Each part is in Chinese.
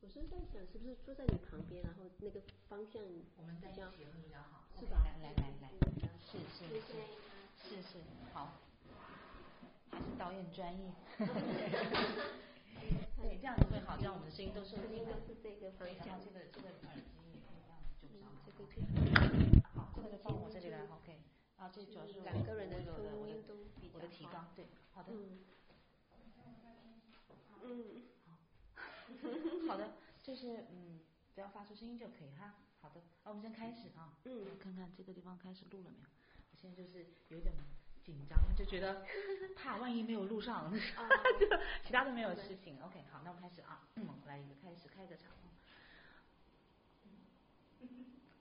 我是在想，是不是坐在你旁边，然后那个方向我们在一比较起会比较好，是吧？来来来来，是是是是是，好，还是导演专业。对，这样子会好，这样我们的声音都是声音都是这个方向这个这个耳机也可以这样就比较好。这个好，这个就放我这里来，OK。啊，这主要是两个人的我有的我的提好纲，对，好的。嗯嗯，好的，就是嗯，只要发出声音就可以哈。好的，那我们先开始啊。嗯看看这个地方开始录了没有？我现在就是有点紧张，就觉得 怕万一没有录上，就其他都没有事情。OK，好，那我们开始啊。嗯，来一个开始开个场。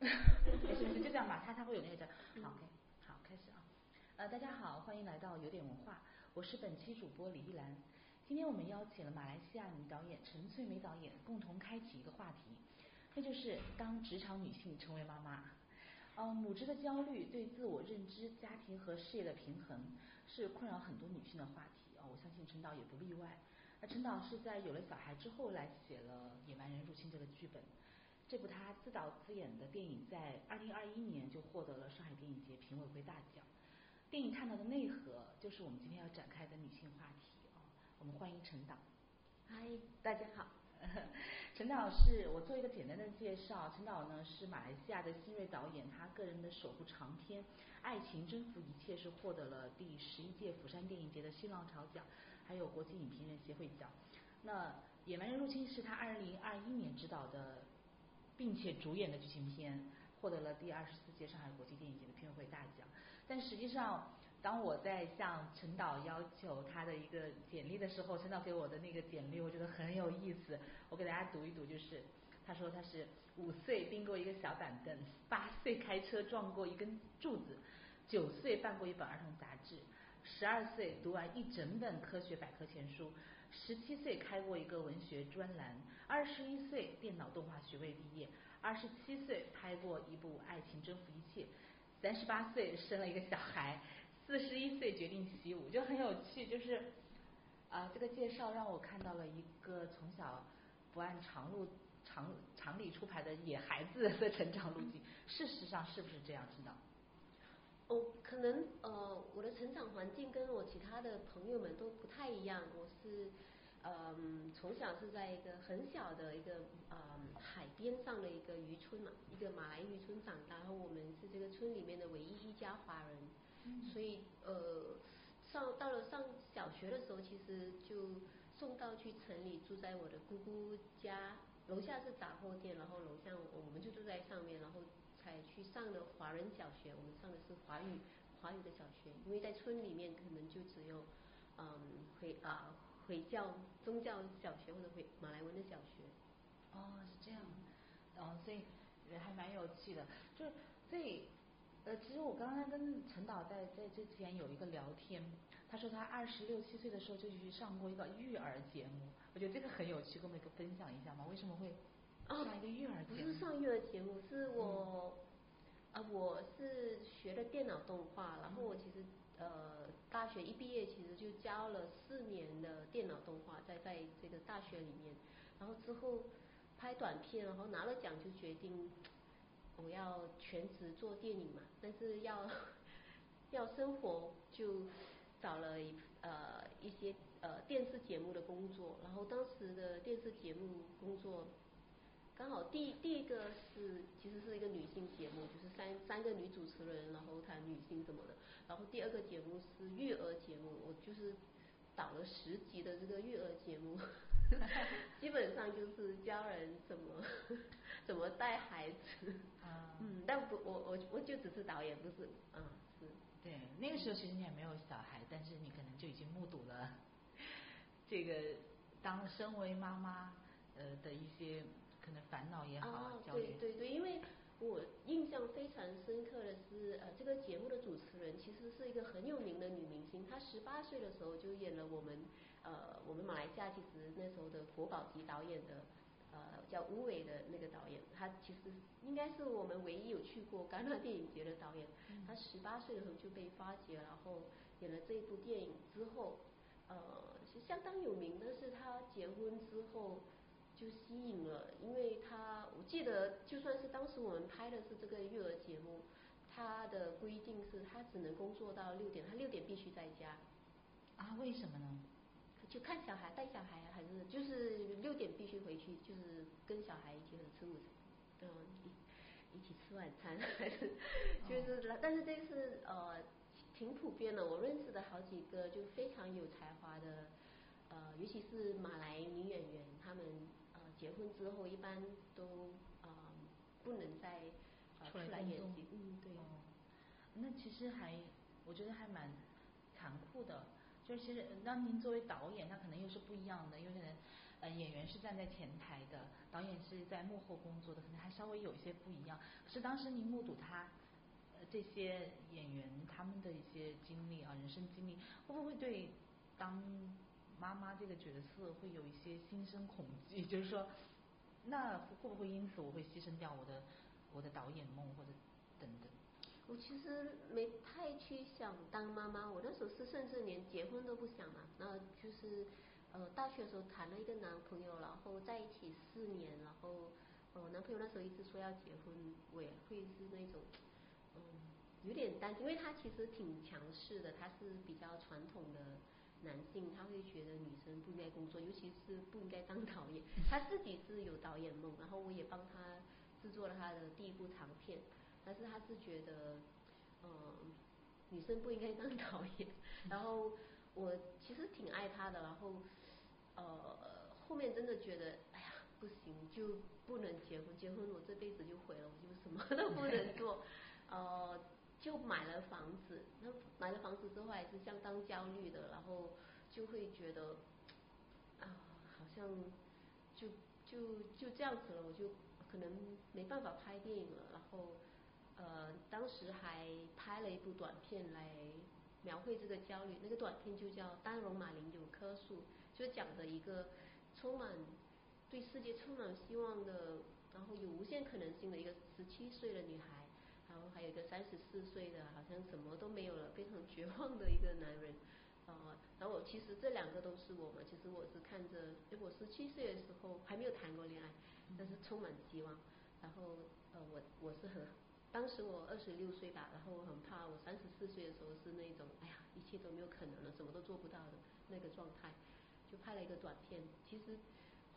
没事没事，就这样吧，他他会有那个叫好 OK，好开始啊。呃，大家好，欢迎来到有点文化，我是本期主播李一兰。今天我们邀请了马来西亚女导演陈翠梅导演，共同开启一个话题，那就是当职场女性成为妈妈。呃，母职的焦虑、对自我认知、家庭和事业的平衡，是困扰很多女性的话题啊、我相信陈导也不例外。那陈导是在有了小孩之后来写了《野蛮人入侵》这个剧本。这部他自导自演的电影，在二零二一年就获得了上海电影节评委会大奖。电影探讨的内核，就是我们今天要展开的女性话题。我们欢迎陈导。嗨，大家好。陈导是我做一个简单的介绍，陈导呢是马来西亚的新锐导演，他个人的首部长片《爱情征服一切》是获得了第十一届釜山电影节的新浪潮奖，还有国际影评人协会奖。那《野蛮人入侵》是他二零二一年执导的，并且主演的剧情片，获得了第二十四届上海国际电影节的评委会大奖。但实际上，当我在向陈导要求他的一个简历的时候，陈导给我的那个简历，我觉得很有意思。我给大家读一读，就是他说他是五岁并过一个小板凳，八岁开车撞过一根柱子，九岁办过一本儿童杂志，十二岁读完一整本科学百科全书，十七岁开过一个文学专栏，二十一岁电脑动画学位毕业，二十七岁拍过一部《爱情征服一切》。三十八岁生了一个小孩，四十一岁决定习武，就很有趣。就是啊、这个介绍让我看到了一个从小不按常路常常理出牌的野孩子的成长路径。事实上是不是这样？知道？哦，可能呃，我的成长环境跟我其他的朋友们都不太一样。我是嗯，从小是在一个很小的一个嗯海边上的一个渔村嘛，一个马来渔村长大，然后我们是这个村里面的唯一一家华人，所以呃上到了上小学的时候，其实就送到去城里住在我的姑姑家，楼下是杂货店，然后楼下我们就住在上面，然后才去上的华人小学，我们上的是华语华语的小学，因为在村里面可能就只有嗯回啊、回教宗教小学或者回马来文的小学。哦，是这样，哦，所以呃还蛮有趣的，就是所以呃，其实我刚刚跟陈导在在之前有一个聊天，他说他二十六七岁的时候就去上过一个育儿节目，我觉得这个很有趣，跟我们分享一下嘛？为什么会上一个育儿不节目？是上育儿节目，是我啊、我是学的电脑动画，然后我其实呃大学一毕业，其实就教了四年的电脑动画，在在这个大学里面，然后之后拍短片，然后拿了奖就决定我要全职做电影嘛，但是要要生活就找了一呃一些呃电视节目的工作，然后当时的电视节目工作刚好第第一个是其实是一个女性节目，就是三三个女主持人，然后谈女性什么的。然后第二个节目是育儿节目，我就是导了十集的这个育儿节目，基本上就是教人怎么怎么带孩子。啊 嗯，但不，我我我就只是导演，不是，嗯，是。对，那个时候其实你还没有小孩，但是你可能就已经目睹了这个当身为妈妈呃的一些可能烦恼也好，哦，焦虑对对对，因为我印象非常深刻的是，呃，这个节目的主持人其实是一个很有名的女明星，她十八岁的时候就演了我们呃我们马来西亚其实那时候的国宝级导演的呃叫吴伟的那个导演，他其实应该是我们唯一有去过戛纳电影节的导演。他十八岁的时候就被发掘，然后演了这一部电影之后，呃，其实相当有名的是他结婚之后就吸引了，因为他我记得就算是当时我们拍的是这个育儿节目，他的规定是他只能工作到六点，他六点必须在家。啊，为什么呢？就看小孩带小孩还是就是六点必须回去，就是跟小孩一起吃午餐，嗯一一起吃晚餐还是 就是但是这是呃挺普遍的，我认识的好几个就非常有才华的呃尤其是马来女演员，她们呃结婚之后一般都呃不能再出来演戏，嗯对。那其实还我觉得还蛮残酷的。就其实，那您作为导演，那可能又是不一样的，因为可能呃演员是站在前台的，导演是在幕后工作的，可能还稍微有一些不一样。是当时您目睹他呃这些演员他们的一些经历啊，人生经历，会不会对当妈妈这个角色会有一些心生恐惧？就是说，那会不会因此我会牺牲掉我的我的导演梦或者等等？我其实没太去想当妈妈，我那时候是甚至连结婚都不想嘛。那就是呃大学的时候谈了一个男朋友，然后在一起四年，然后呃男朋友那时候一直说要结婚，我也会是那种嗯有点担心，因为他其实挺强势的，他是比较传统的男性，他会觉得女生不应该工作，尤其是不应该当导演。他自己是有导演梦，然后我也帮他制作了他的第一部长片。但是他是觉得，嗯，女生不应该当 导演。然后我其实挺爱他的，然后呃后面真的觉得，哎呀不行，就不能结婚，结婚我这辈子就毁了，我就什么都不能 做。呃，就买了房子，那买了房子之后还是相当焦虑的，然后就会觉得啊，好像就就就这样子了，我就可能没办法拍电影了，然后。呃，当时还拍了一部短片来描绘这个焦虑，那个短片就叫《丹绒马林有棵树》，就讲的一个充满对世界充满希望的，然后有无限可能性的一个十七岁的女孩，然后还有一个三十四岁的，好像什么都没有了，非常绝望的一个男人。呃，然后我其实这两个都是我嘛，其实我是看着，我十七岁的时候还没有谈过恋爱，但是充满希望。然后呃，我我是很。当时我二十六岁吧，然后我很怕，我三十四岁的时候是那种，哎呀，一切都没有可能了，什么都做不到的那个状态，就拍了一个短片。其实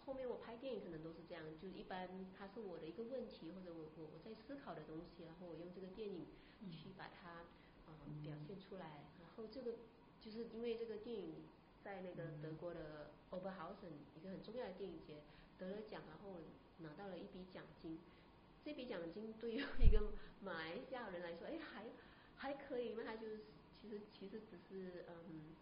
后面我拍电影可能都是这样，就一般它是我的一个问题或者我我我在思考的东西，然后我用这个电影去把它呃表现出来。然后这个就是因为这个电影在那个德国的 Oberhausen 一个很重要的电影节得了奖，然后拿到了一笔奖金。这笔奖金对于一个马来西亚人来说，哎，还还可以，那他就是其实其实只是嗯，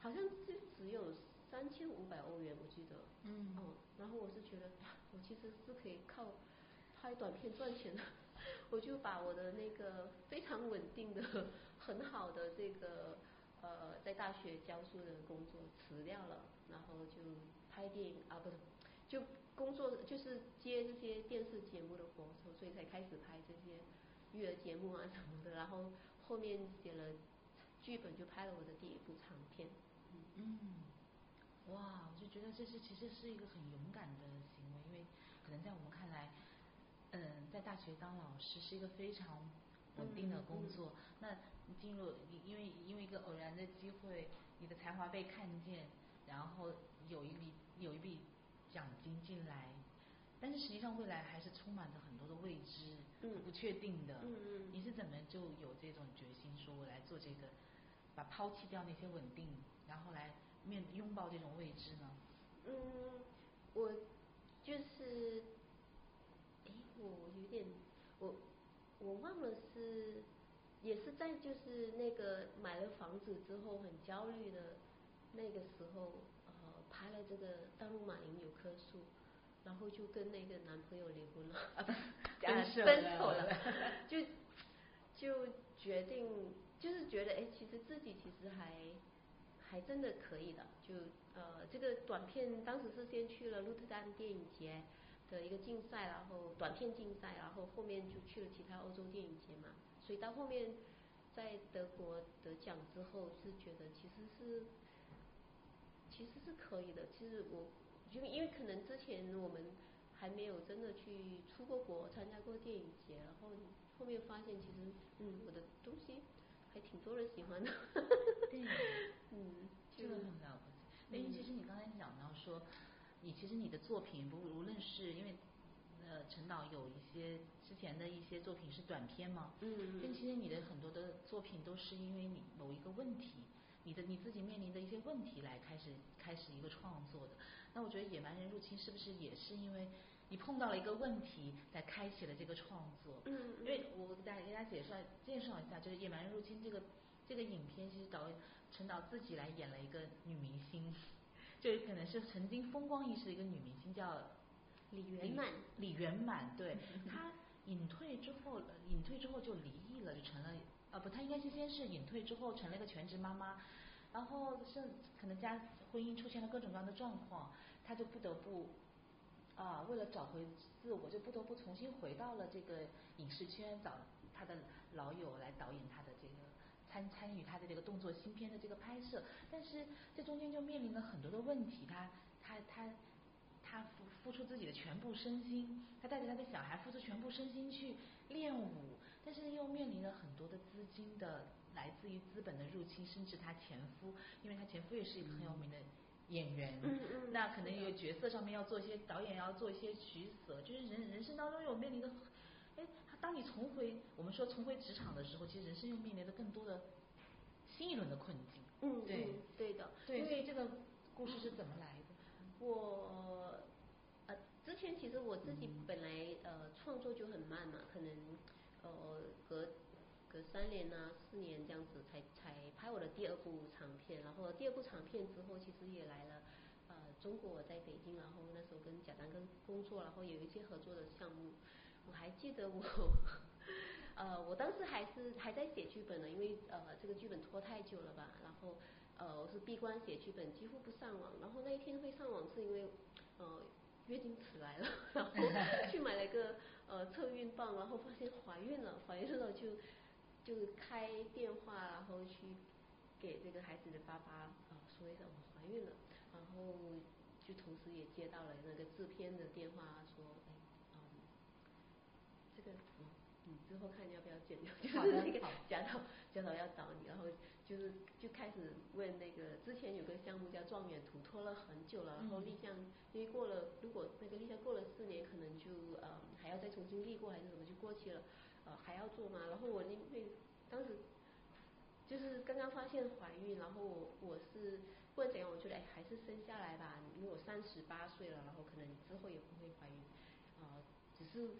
好像就只有三千五百欧元，我记得，嗯，哦，然后我是觉得，我其实是可以靠拍短片赚钱的，我就把我的那个非常稳定的、很好的这个呃在大学教书的工作辞掉了，然后就拍电影啊，不是就。工作就是接这些电视节目的活，所以才开始拍这些育儿节目啊什么的。然后后面写了剧本，就拍了我的第一部长片。嗯，哇，我就觉得这是其实是一个很勇敢的行为，因为可能在我们看来，嗯，在大学当老师是一个非常稳定的工作。那进入因为因为一个偶然的机会，你的才华被看见，然后有一笔有一笔。奖金进来，但是实际上未来还是充满着很多的未知、不确定的。嗯嗯。你是怎么就有这种决心，说我来做这个，把抛弃掉那些稳定，然后来面拥抱这种未知呢？嗯，我就是，哎，我有点，我我忘了是，也是在就是那个买了房子之后很焦虑的那个时候。拍了这个《大陆马林有棵树》，然后就跟那个男朋友离婚了，啊不，分手了，就就决定，就是觉得哎，其实自己其实还还真的可以的，就呃这个短片当时是先去了鹿特丹电影节的一个竞赛，然后短片竞赛，然后后面就去了其他欧洲电影节嘛，所以到后面在德国得奖之后，是觉得其实是。其实是可以的。其实我就因为可能之前我们还没有真的去出过国参加过电影节，然后后面发现其实嗯我的东西还挺多人喜欢的。对，嗯，这个很了不起。因为其实你刚才讲到说，你其实你的作品不无论是因为呃陈导有一些之前的一些作品是短片嘛，嗯，但其实你的很多的作品都是因为你某一个问题。你的你自己面临的一些问题来开始开始一个创作的，那我觉得《野蛮人入侵》是不是也是因为你碰到了一个问题，才开启了这个创作？嗯，因为我给大家给大家介绍介绍一下，就是《野蛮人入侵》这个这个影片，其实导演陈导自己来演了一个女明星，就是可能是曾经风光一时的一个女明星，叫李圆满。李圆满，对，她隐退之后，隐退之后就离异了，就成了。啊不，她应该是先是隐退之后成了一个全职妈妈，然后是可能家婚姻出现了各种各样的状况，她就不得不啊为了找回自我，就不得不重新回到了这个影视圈，找她的老友来导演她的这个参参与她的这个动作新片的这个拍摄，但是这中间就面临了很多的问题，她她她她付付出自己的全部身心，她带着她的小孩付出全部身心去练舞。但是又面临了很多的资金的来自于资本的入侵，甚至她前夫，因为她前夫也是一个很有名的演员，嗯嗯，那可能有角色上面要做一些导演要做一些取舍，就是人人生当中有面临的，哎，当你重回我们说重回职场的时候，其实人生又面临着更多的新一轮的困境。嗯，对，对的，对，所以这个故事是怎么来的？我呃之前其实我自己本来呃创作就很慢嘛，可能。呃，隔隔三年呐，四年这样子才才拍我的第二部长片，然后第二部长片之后，其实也来了呃中国我，在北京，然后那时候跟贾樟柯工作，然后有一些合作的项目，我还记得我 呃我当时还是还在写剧本呢，因为呃这个剧本拖太久了吧，然后呃我是闭关写剧本，几乎不上网，然后那一天会上网是因为呃。月经迟来了，然后 去买了一个呃测孕棒，然后发现怀孕了，怀孕了就就开电话，然后去给这个孩子的爸爸啊说一声我怀孕了，然后就同时也接到了那个制片的电话，说哎嗯这个。你之后看要不要剪掉，就是那个贾导，贾导要找你，然后就是就开始问那个之前有个项目叫《状元图》，拖了很久了，然后立项因为过了，如果那个立项过了四年，可能就呃还要再重新立过还是什么就过期了，呃还要做吗？然后我因为当时就是刚刚发现怀孕，然后我我是不管怎样，我觉得哎还是生下来吧，因为我三十八岁了，然后可能之后也不会怀孕，啊只是。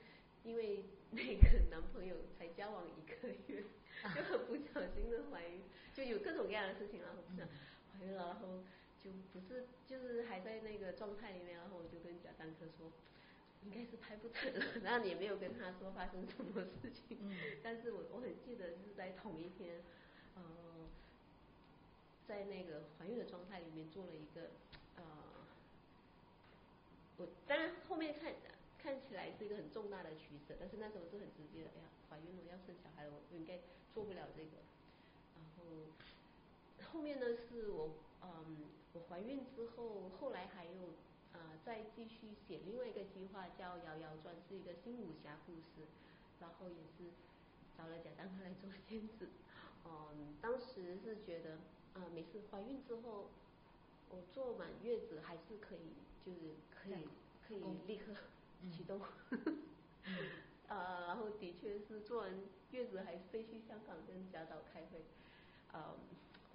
因为那个男朋友才交往一个月，就很不小心的怀孕，就有各种各样的事情，然后怀孕了，然后就不是就是还在那个状态里面，然后我就跟贾樟柯说，应该是拍不成了，然后也没有跟他说发生什么事情，但是我我很记得是在同一天，呃，在那个怀孕的状态里面做了一个呃，我当然后面看。看起来是一个很重大的取舍，但是那时候是很直接的。哎呀，怀孕了要生小孩了，我应该做不了这个。然后后面呢，是我嗯，我怀孕之后，后来还有呃再继续写另外一个计划，叫《摇摇传》，是一个新武侠故事。然后也是找了贾樟柯来做监制。嗯，当时是觉得啊，每次怀孕之后，我坐满月子还是可以，就是可以可以立刻。启动，呃，然后的确是做完月子还飞去香港跟贾导开会，呃，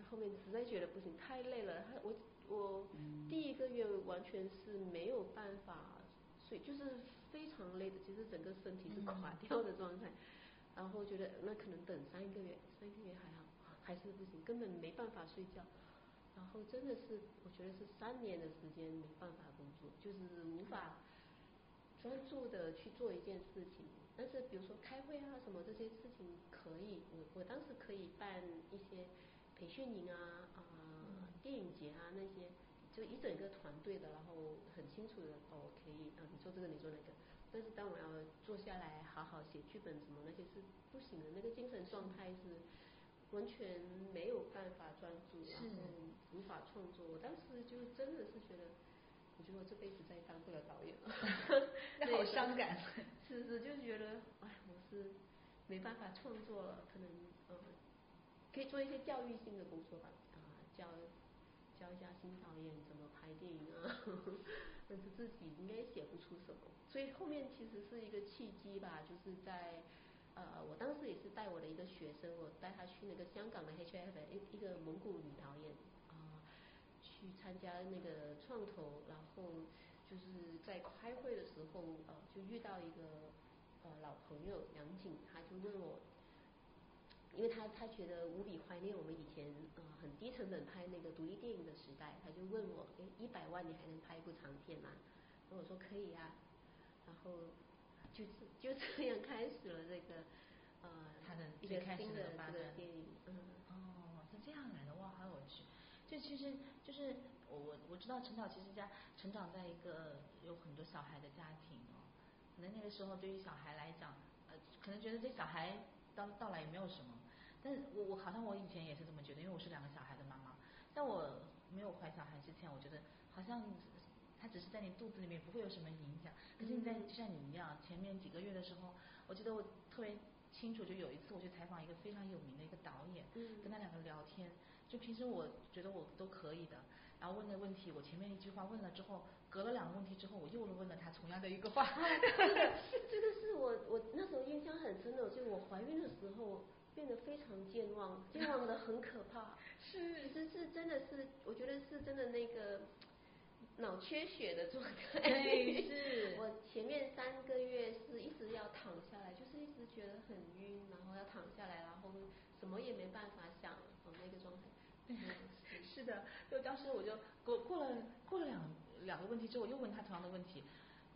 后面实在觉得不行，太累了。他我我第一个月完全是没有办法睡，就是非常累的，其实整个身体是垮掉的状态。然后觉得那可能等三个月，三个月还好，还是不行，根本没办法睡觉。然后真的是，我觉得是三年的时间没办法工作，就是无法。专注的去做一件事情，但是比如说开会啊什么这些事情可以，我我当时可以办一些培训营啊啊电影节啊那些，就一整个团队的，然后很清楚的哦可以啊你做这个你做那个，但是当我要坐下来好好写剧本什么那些是不行的，那个精神状态是完全没有办法专注，然后无法创作。我当时就真的是觉得。我觉得我这辈子再也当不了导演了，那好伤感。是是，就觉得哎，我是没办法创作了，可能呃可以做一些教育性的工作吧，啊教教一下新导演怎么拍电影啊，但是自己应该写不出什么，所以后面其实是一个契机吧，就是在。呃，我当时也是带我的一个学生，我带他去那个香港的 HF 的一一个蒙古女导演啊，去参加那个创投，然后就是在开会的时候，呃，就遇到一个呃老朋友杨景，他就问我，因为他他觉得无比怀念我们以前呃很低成本拍那个独立电影的时代，他就问我，哎，一百万你还能拍一部长片吗？然后我说可以啊，然后。就是就这样开始了这个呃，他的一个新的这个电影，嗯，哦，是这样来的哇，好有趣。就其实就是我我我知道陈导其实家成长在一个有很多小孩的家庭哦，可能那个时候对于小孩来讲，呃，可能觉得这小孩到到来也没有什么，但是我我好像我以前也是这么觉得，因为我是两个小孩的妈妈，在我没有怀小孩之前，我觉得好像。他只是在你肚子里面不会有什么影响，可是你在就像你一样，前面几个月的时候，我记得我特别清楚，就有一次我去采访一个非常有名的一个导演，跟他两个聊天，就平时我觉得我都可以的，然后问的问题，我前面一句话问了之后，隔了两个问题之后，我又问了他同样的一个话。这个是我我那时候印象很深的，就我怀孕的时候变得非常健忘，健忘的很可怕。是，其实是真的是，我觉得是真的那个。脑缺血的状态，对，是 我前面三个月是一直要躺下来，就是一直觉得很晕，然后要躺下来，然后什么也没办法想，是的，就当时我就过过了过了两两个问题之后，我又问他同样的问题。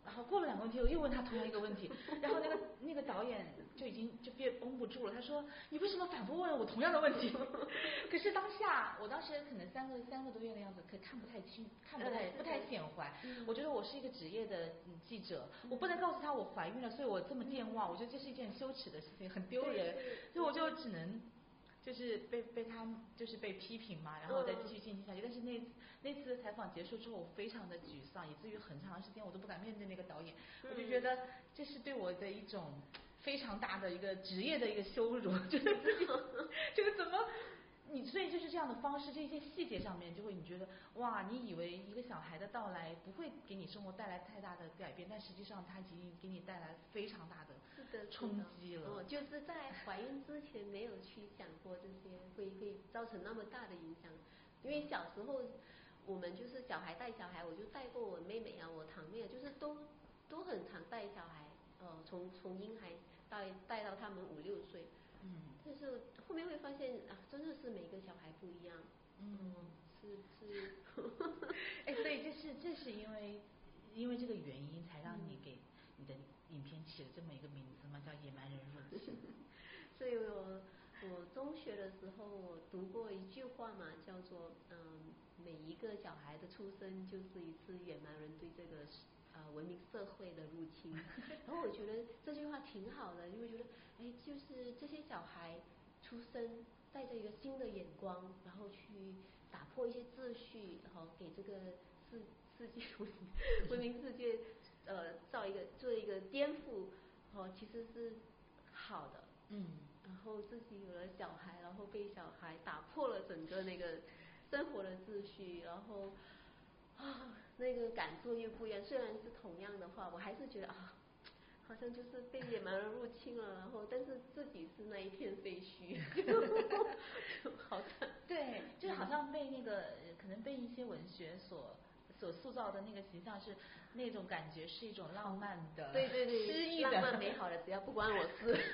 然后过了两个问题，我又问他同样一个问题，然后那个那个导演就已经就憋绷不住了，他说：“你为什么反复问我同样的问题？” 可是当下，我当时可能三个三个多月的样子，可看不太清，看不太不太显怀。我觉得我是一个职业的记者，我不能告诉他我怀孕了，所以我这么健忘，我觉得这是一件羞耻的事情，很丢人，所以我就只能。就是被被他就是被批评嘛，然后再继续进行下去。但是那那次采访结束之后，我非常的沮丧，以至于很长时间我都不敢面对那个导演。我就觉得这是对我的一种非常大的一个职业的一个羞辱，就是自己这个 怎么。你所以就是这样的方式，这些细节上面就会你觉得哇，你以为一个小孩的到来不会给你生活带来太大的改变，但实际上他已经给你带来非常大的冲击了。哦，就是在怀孕之前没有去想过这些会会造成那么大的影响，因为小时候我们就是小孩带小孩，我就带过我妹妹啊，我堂妹啊，就是都都很常带小孩，呃，从从婴孩带带到他们五六岁。嗯，但是后面会发现啊，真的是每个小孩不一样。嗯，是是。哎，所以这是这是因为因为这个原因，才让你给你的影片起了这么一个名字嘛，叫《野蛮人入侵》。所以我我中学的时候我读过一句话嘛，叫做嗯，每一个小孩的出生就是一次野蛮人对这个。呃，文明社会的入侵，然后我觉得这句话挺好的，因为觉得，哎，就是这些小孩出生带着一个新的眼光，然后去打破一些秩序，然后给这个世世界文文明世界呃造一个做一个颠覆，哦，其实是好的，嗯，然后自己有了小孩，然后被小孩打破了整个那个生活的秩序，然后。啊，那个感触又不一样。虽然是同样的话，我还是觉得啊，好像就是被野蛮人入侵了，然后但是自己是那一片废墟，好惨。对，就好像被那个可能被一些文学所所塑造的那个形象是那种感觉，是一种浪漫的、对对对，诗意的、浪漫美好的，只要不关我事。对。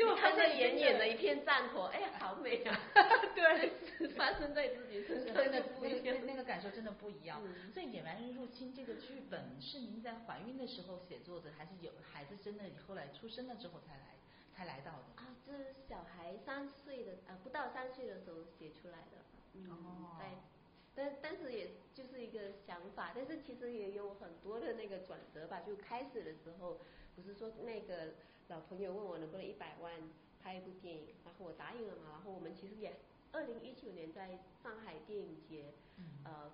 就看着眼眼的一片战火，哎呀，好美啊！对，发生在自己身上，真的不一样，那个感受真的不一样。所以《野蛮人入侵》这个剧本是您在怀孕的时候写作的，还是有孩子真的后来出生了之后才来才来到的？啊，这是小孩三岁的啊，不到三岁的时候写出来的。哦。在，但但是也就是一个想法，但是其实也有很多的那个转折吧。就开始的时候，不是说那个。老朋友问我能不能一百万拍一部电影，然后我答应了嘛。然后我们其实也二零一九年在上海电影节，呃，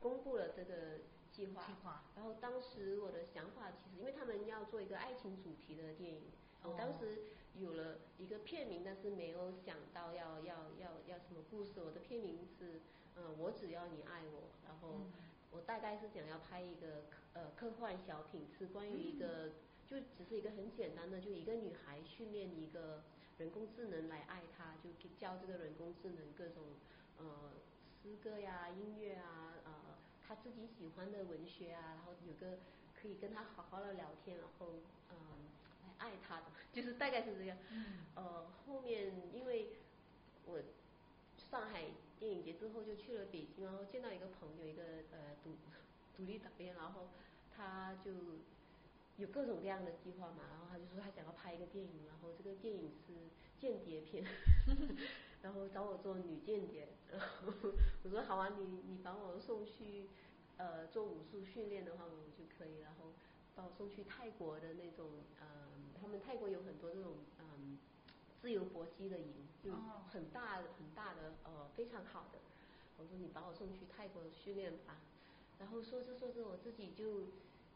公布了这个计划，计划然后当时我的想法其实，因为他们要做一个爱情主题的电影，我当时有了一个片名，但是没有想到要要要要什么故事。我的片名是，嗯，我只要你爱我。然后我大概是想要拍一个呃科幻小品，是关于一个就只是一个很简单的，就一个女孩训练一个人工智能来爱她，就教这个人工智能各种呃诗歌呀、音乐啊，呃她自己喜欢的文学啊，然后有个可以跟她好好的聊天，然后嗯来爱她的，就是大概是这样。呃，后面因为我上海电影节之后就去了北京，然后见到一个朋友，一个呃独独立导演，然后他就有各种各样的计划嘛，然后他就说他想要拍一个电影，然后这个电影是间谍片，然后找我做女间谍，然后我说好啊，你你把我送去呃做武术训练的话，我就可以，然后把我送去泰国的那种嗯，他们泰国有很多这种嗯自由搏击的营，就很大很大的呃非常好的，我说你把我送去泰国训练吧，然后说着说着我自己就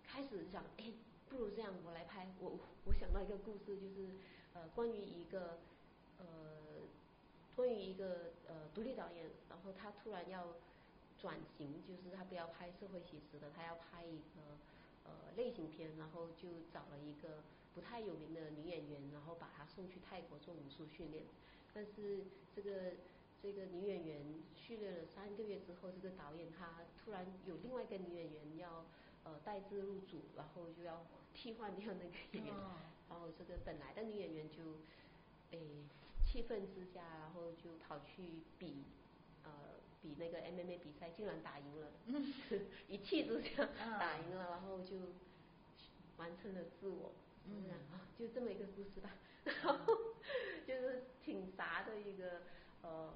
开始想，哎，不如这样我来拍，我我想到一个故事，就是呃关于一个呃关于一个呃独立导演，然后他突然要转型，就是他不要拍社会写实的，他要拍一个呃类型片，然后就找了一个不太有名的女演员，然后把她送去泰国做武术训练，但是这个这个女演员训练了三个月之后，这个导演他突然有另外一个女演员要呃带资入组，然后就要替换掉那个演员，然后这个本来的女演员就诶气愤之下，然后就跑去比呃比那个 MMA 比赛，竟然打赢了，一气之下打赢了，然后就完成了自我，啊就这么一个故事吧，然后就是挺杂的一个呃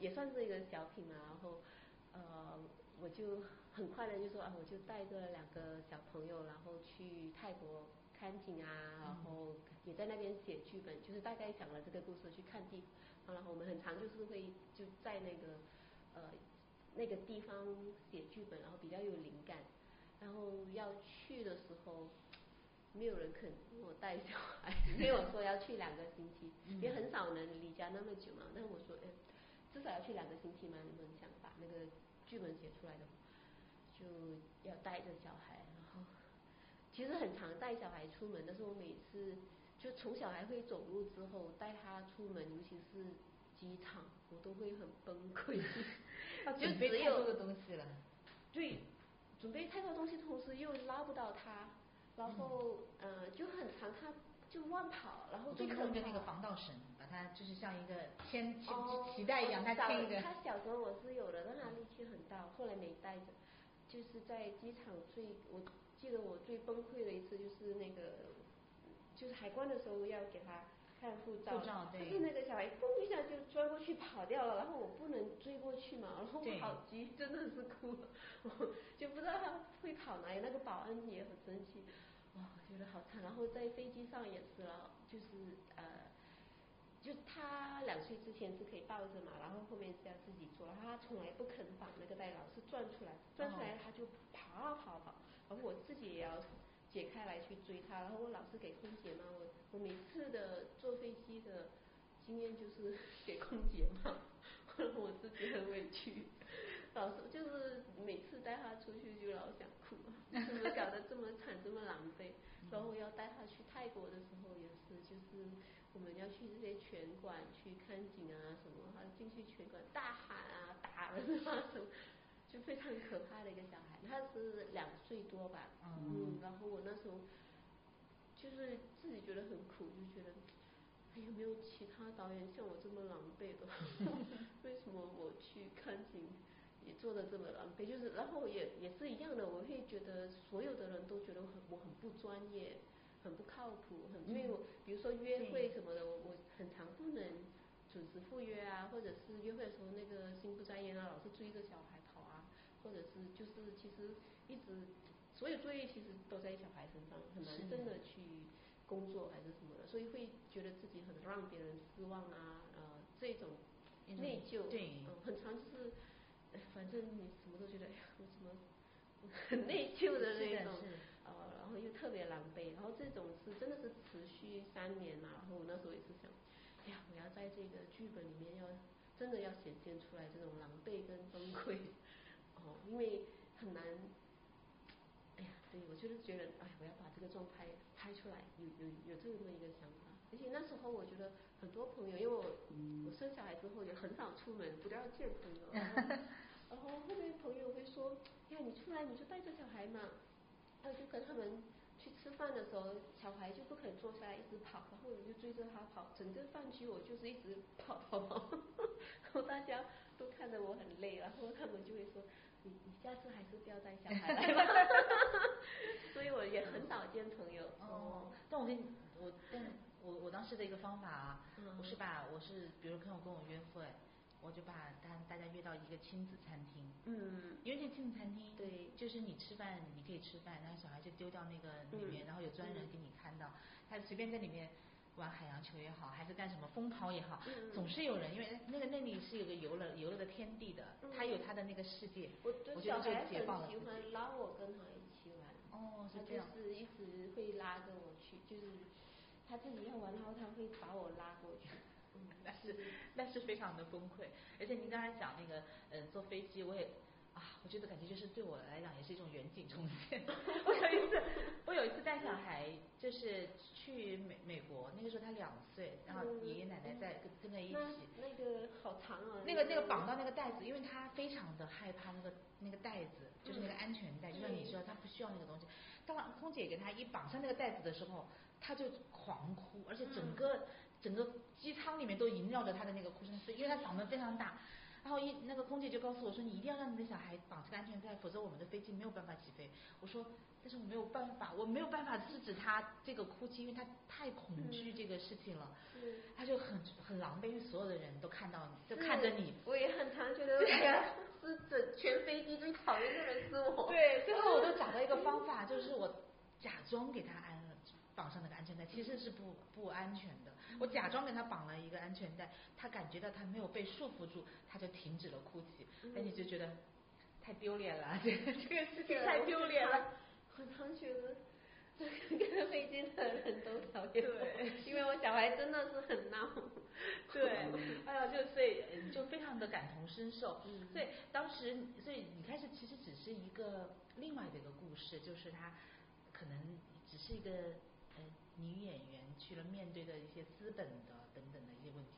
也算是一个小品嘛，然后呃我就很快的就说啊我就带着两个小朋友，然后去泰国看景啊，然后也在那边写剧本，就是大概讲了这个故事去看地，然后我们很长就是会就在那个呃那个地方写剧本，然后比较有灵感，然后要去的时候没有人肯我带小孩，没有说要去两个星期，也很少能离家那么久嘛，但我说哎至少要去两个星期嘛，你们想把那个剧本写出来的，就要带着小孩，然后其实很常带小孩出门，但是我每次就从小孩会走路之后带他出门，尤其是机场，我都会很崩溃，就只有个东西了，对，准备太多东西，同时又拉不到他，然后呃就很长，他就乱跑，然后就弄个那个防盗绳，把他就是像一个牵牵脐带一样，他牵一个。他小时候我是有的，但他力气很大，后来没带着。就是在机场最，我记得我最崩溃的一次就是那个，就是海关的时候要给他看护照，护照对就是那个小孩嘣一下就钻过去跑掉了，然后我不能追过去嘛，然后我好急，真的是哭，我就不知道他会跑哪里，那个保安也很生气，哇，我觉得好惨。然后在飞机上也是了，就是呃。就他两岁之前是可以抱着嘛，然后后面是要自己坐，然后他从来不肯绑那个带，老是转出来，转出来他就跑啊跑跑，然后我自己也要解开来去追他，然后我老是给空姐嘛，我我每次的坐飞机的经验就是 给空姐嘛，我自己很委屈，老是就是每次带他出去就老想哭，怎 么搞得这么惨这么狼狈，然后要带他去泰国的时候也是就是。我们要去这些拳馆去看景啊什么，他进去拳馆大喊啊打人啊什么，就非常可怕的一个小孩。他是两岁多吧，嗯，然后我那时候就是自己觉得很苦，就觉得还有没有其他导演像我这么狼狈的？为什么我去看景也做的这么狼狈？就是然后也也是一样的，我会觉得所有的人都觉得很我很不专业。很不靠谱，很因为我比如说约会什么的，我我很常不能准时赴约啊，或者是约会的时候那个心不在焉啊，老是追着小孩跑啊，或者是就是其实一直所有作业其实都在小孩身上，很难真的去工作还是什么的，所以会觉得自己很让别人失望啊，呃这种内疚，对，嗯，很常就是反正你什么都觉得哎呀，我怎么很内疚的那种呃，然后又特别狼狈，然后这种是真的是持续三年嘛，然后我那时候也是想，哎呀，我要在这个剧本里面要真的要显现出来这种狼狈跟崩溃，哦，因为很难，哎呀，对我就是觉得，哎，我要把这个状态拍出来，有有有这么一个想法，而且那时候我觉得很多朋友，因为我我生小孩之后也很少出门，不要见朋友，然后然后后面朋友会说，呀，你出来你就带着小孩嘛，然后就跟他们去吃饭的时候，小孩就不肯坐下来，一直跑，然后我就追着他跑，整个饭局我就是一直跑跑跑，然后大家都看着我很累，然后他们就会说，你你下次还是不要带小孩来吧，所以我也很少见朋友。哦，但我跟你我但我我当时的一个方法啊，嗯我是把我是比如朋友跟我约会，我就把大大家约到一个亲子餐厅，嗯因为这亲子餐厅对就是你吃饭你可以吃饭，然后小孩就丢到那个里面，嗯然后有专人嗯给你看到，他随便在里面。玩海洋球也好，还是干什么疯跑也好，嗯总是有人，因为那个那里是有个游乐游乐的天地的，嗯他有他的那个世界，我就小孩解放了很喜。欢拉我跟他一起玩。哦，他就是这样。是一直会拉着我去，就是他自己要玩，然后他会把我拉过去。嗯，那是那是非常的崩溃，而且您刚才讲那个，呃，坐飞机，我也啊，我觉得感觉就是对我来讲也是一种远景重现。我有一次，我有一次带小孩，就是去美美国，那个时候他两岁，然后爷爷奶奶在跟跟着一那起。那个好长啊。那个那个绑到那个带子，因为他非常的害怕那个那个带子，就是那个安全带，就像你说，他不需要那个东西。当空姐给他一绑上那个带子的时候，他就狂哭，而且整个、整个机舱里面都萦绕着他的那个哭声，是因为他嗓门非常大。然后一那个空姐就告诉我说，你一定要让你的小孩绑这个安全带，否则我们的飞机没有办法起飞。我说，但是我没有办法，我没有办法制止他这个哭泣，因为他太恐惧这个事情了。是他就很很狼狈，因为所有的人都看到你，就看着你。我也很常觉得，对呀，是整全飞机最讨厌的人是我。对，最后我 都找到一个方法，就是我假装给他安了绑上那个安全带，其实是不不安全的。我假装给他绑了一个安全带，他感觉到他没有被束缚住，他就停止了哭泣。那你就觉得太丢脸了，这 个这个事情太丢脸了。我常觉得。这个跟飞机的人都讨厌我对，因为我小孩真的是很闹。对，哎呀，就所以呃就非常的感同身受。嗯所以当时，所以你开始其实只是一个另外的一个故事，就是他可能只是一个呃女演员去了面对的一些资本的等等的一些问题。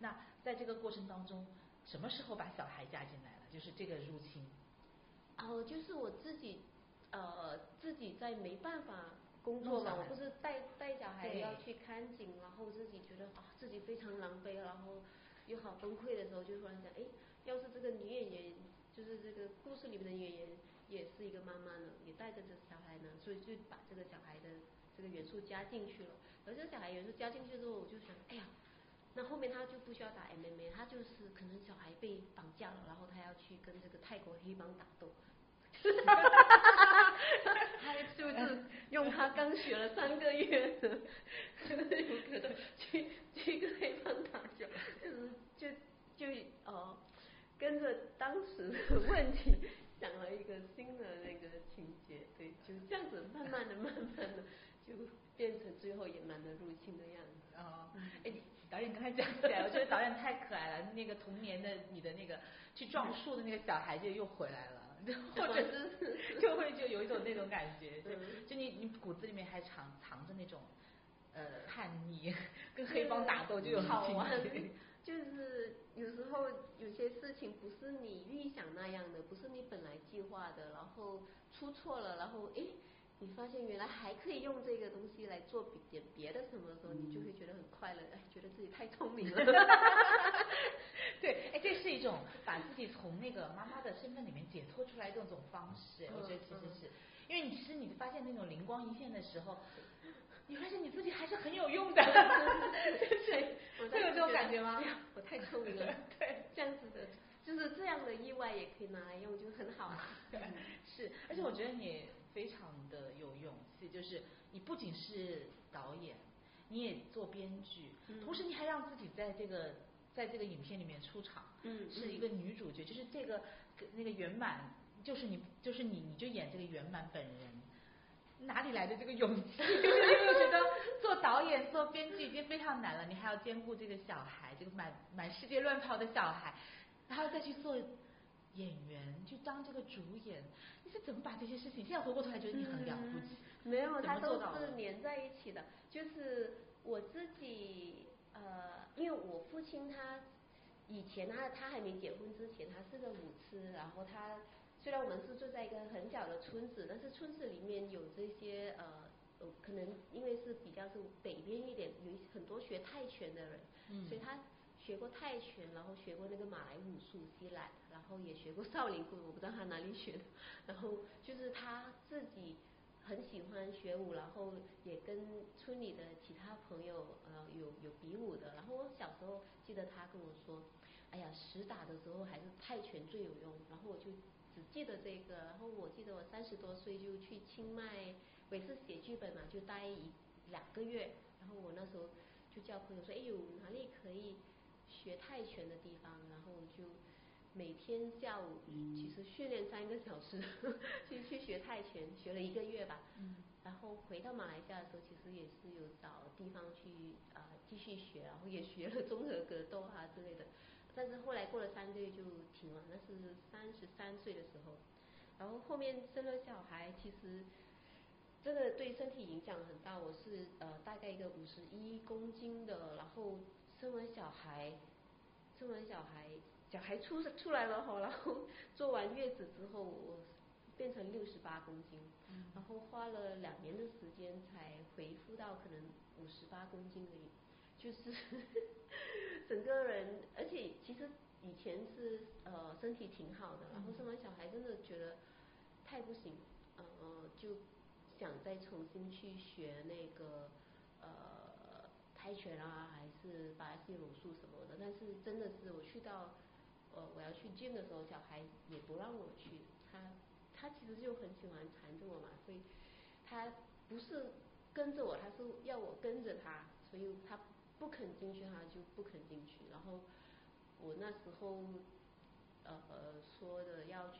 那在这个过程当中，什么时候把小孩加进来了？就是这个入侵。哦，就是我自己，呃，自己在没办法工作嘛，我不是带带小孩对要去看景，然后自己觉得啊自己非常狼狈，然后又好崩溃的时候，就突然想，哎，要是这个女演员，就是这个故事里面的演员也是一个妈妈呢，也带着这小孩呢，所以就把这个小孩的这个元素加进去了。而这个小孩元素加进去之后，我就想，哎呀。那后面他就不需要打 MMA，他就是可能小孩被绑架了，然后他要去跟这个泰国黑帮打斗，他就是用他刚学了三个月的，就是有可能去去跟黑帮打架，就是就就呃跟着当时的问题想了一个新的那个情节，对，就这样子慢慢的、慢慢的就变成最后野蛮的入侵的样子。哦，哎，导演刚才讲起来，我觉得导演太可爱了。那个童年的你的那个去撞树的那个小孩就又回来了，或者是 就会就有一种那种感觉，就嗯就你你骨子里面还藏藏着那种呃叛逆，跟黑帮打斗就有好玩。，就是有时候有些事情不是你预想那样的，不是你本来计划的，然后出错了，然后诶，你发现原来还可以用这个东西来做别点别的什么的时候，你就会觉得很快乐，哎，觉得自己太聪明了。对，哎，这是一种把自己从那个妈妈的身份里面解脱出来的一种方式。哎我觉得其实嗯是，因为你其实你发现那种灵光一现的时候，你发现你自己还是很有用的。对，我会有这种感觉吗我太聪明了。对，这样子的，就是这样的意外也可以拿来用，就很好啊。是，而且我觉得你非常的有勇气，就是你不仅是导演，你也做编剧，嗯同时你还让自己在这个在这个影片里面出场，嗯是一个女主角，就是这个那个圆满就是你就是你你就演这个圆满本人。哪里来的这个勇气？就 是因为觉得做导演、做编剧已经非常难了，你还要兼顾这个小孩，这个满满世界乱跑的小孩，然后再去做演员，去当这个主演，怎么把这些事情？现在回过头来觉得你很了不起。没有，它都是连在一起的。就是我自己，呃，因为我父亲他以前他他还没结婚之前，他是个舞痴，然后他。虽然我们是住在一个很小的村子，但是村子里面有这些呃，可能因为是比较是北边一点，有很多学泰拳的人，所以他学过泰拳，然后学过那个马来武术西兰，然后也学过少林功，我不知道他哪里学的。然后就是他自己很喜欢学武，然后也跟村里的其他朋友呃有有比武的。然后我小时候记得他跟我说，哎呀，实打的时候还是泰拳最有用。然后我就。只记得这个，然后我记得我三十多岁就去清迈，每次写剧本嘛，就待一两个月。然后我那时候就叫朋友说，哎呦，哪里可以学泰拳的地方？然后就每天下午其实训练三个小时，去去学泰拳，学了一个月吧。嗯。然后回到马来西亚的时候，其实也是有找地方去啊继续学，然后也学了综合格斗啊之类的。但是后来过了三个月就停了，那是三十三岁的时候，然后后面生了小孩，其实真的对身体影响很大。我是呃大概一个五十一公斤的，然后生完小孩，生完小孩，小孩出出来了后，然后坐完月子之后，我变成六十八公斤，然后花了两年的时间才恢复到可能五十八公斤而已。就是 整个人，而且其实以前是呃身体挺好的，然后生完小孩真的觉得太不行，呃就想再重新去学那个呃泰拳啊，还是巴西柔术什么的。但是真的是我去到呃我要去见的时候，小孩也不让我去，他他其实就很喜欢缠着我嘛，所以他不是跟着我，他是要我跟着他，所以他。不肯进去，他就不肯进去。然后我那时候呃说的要去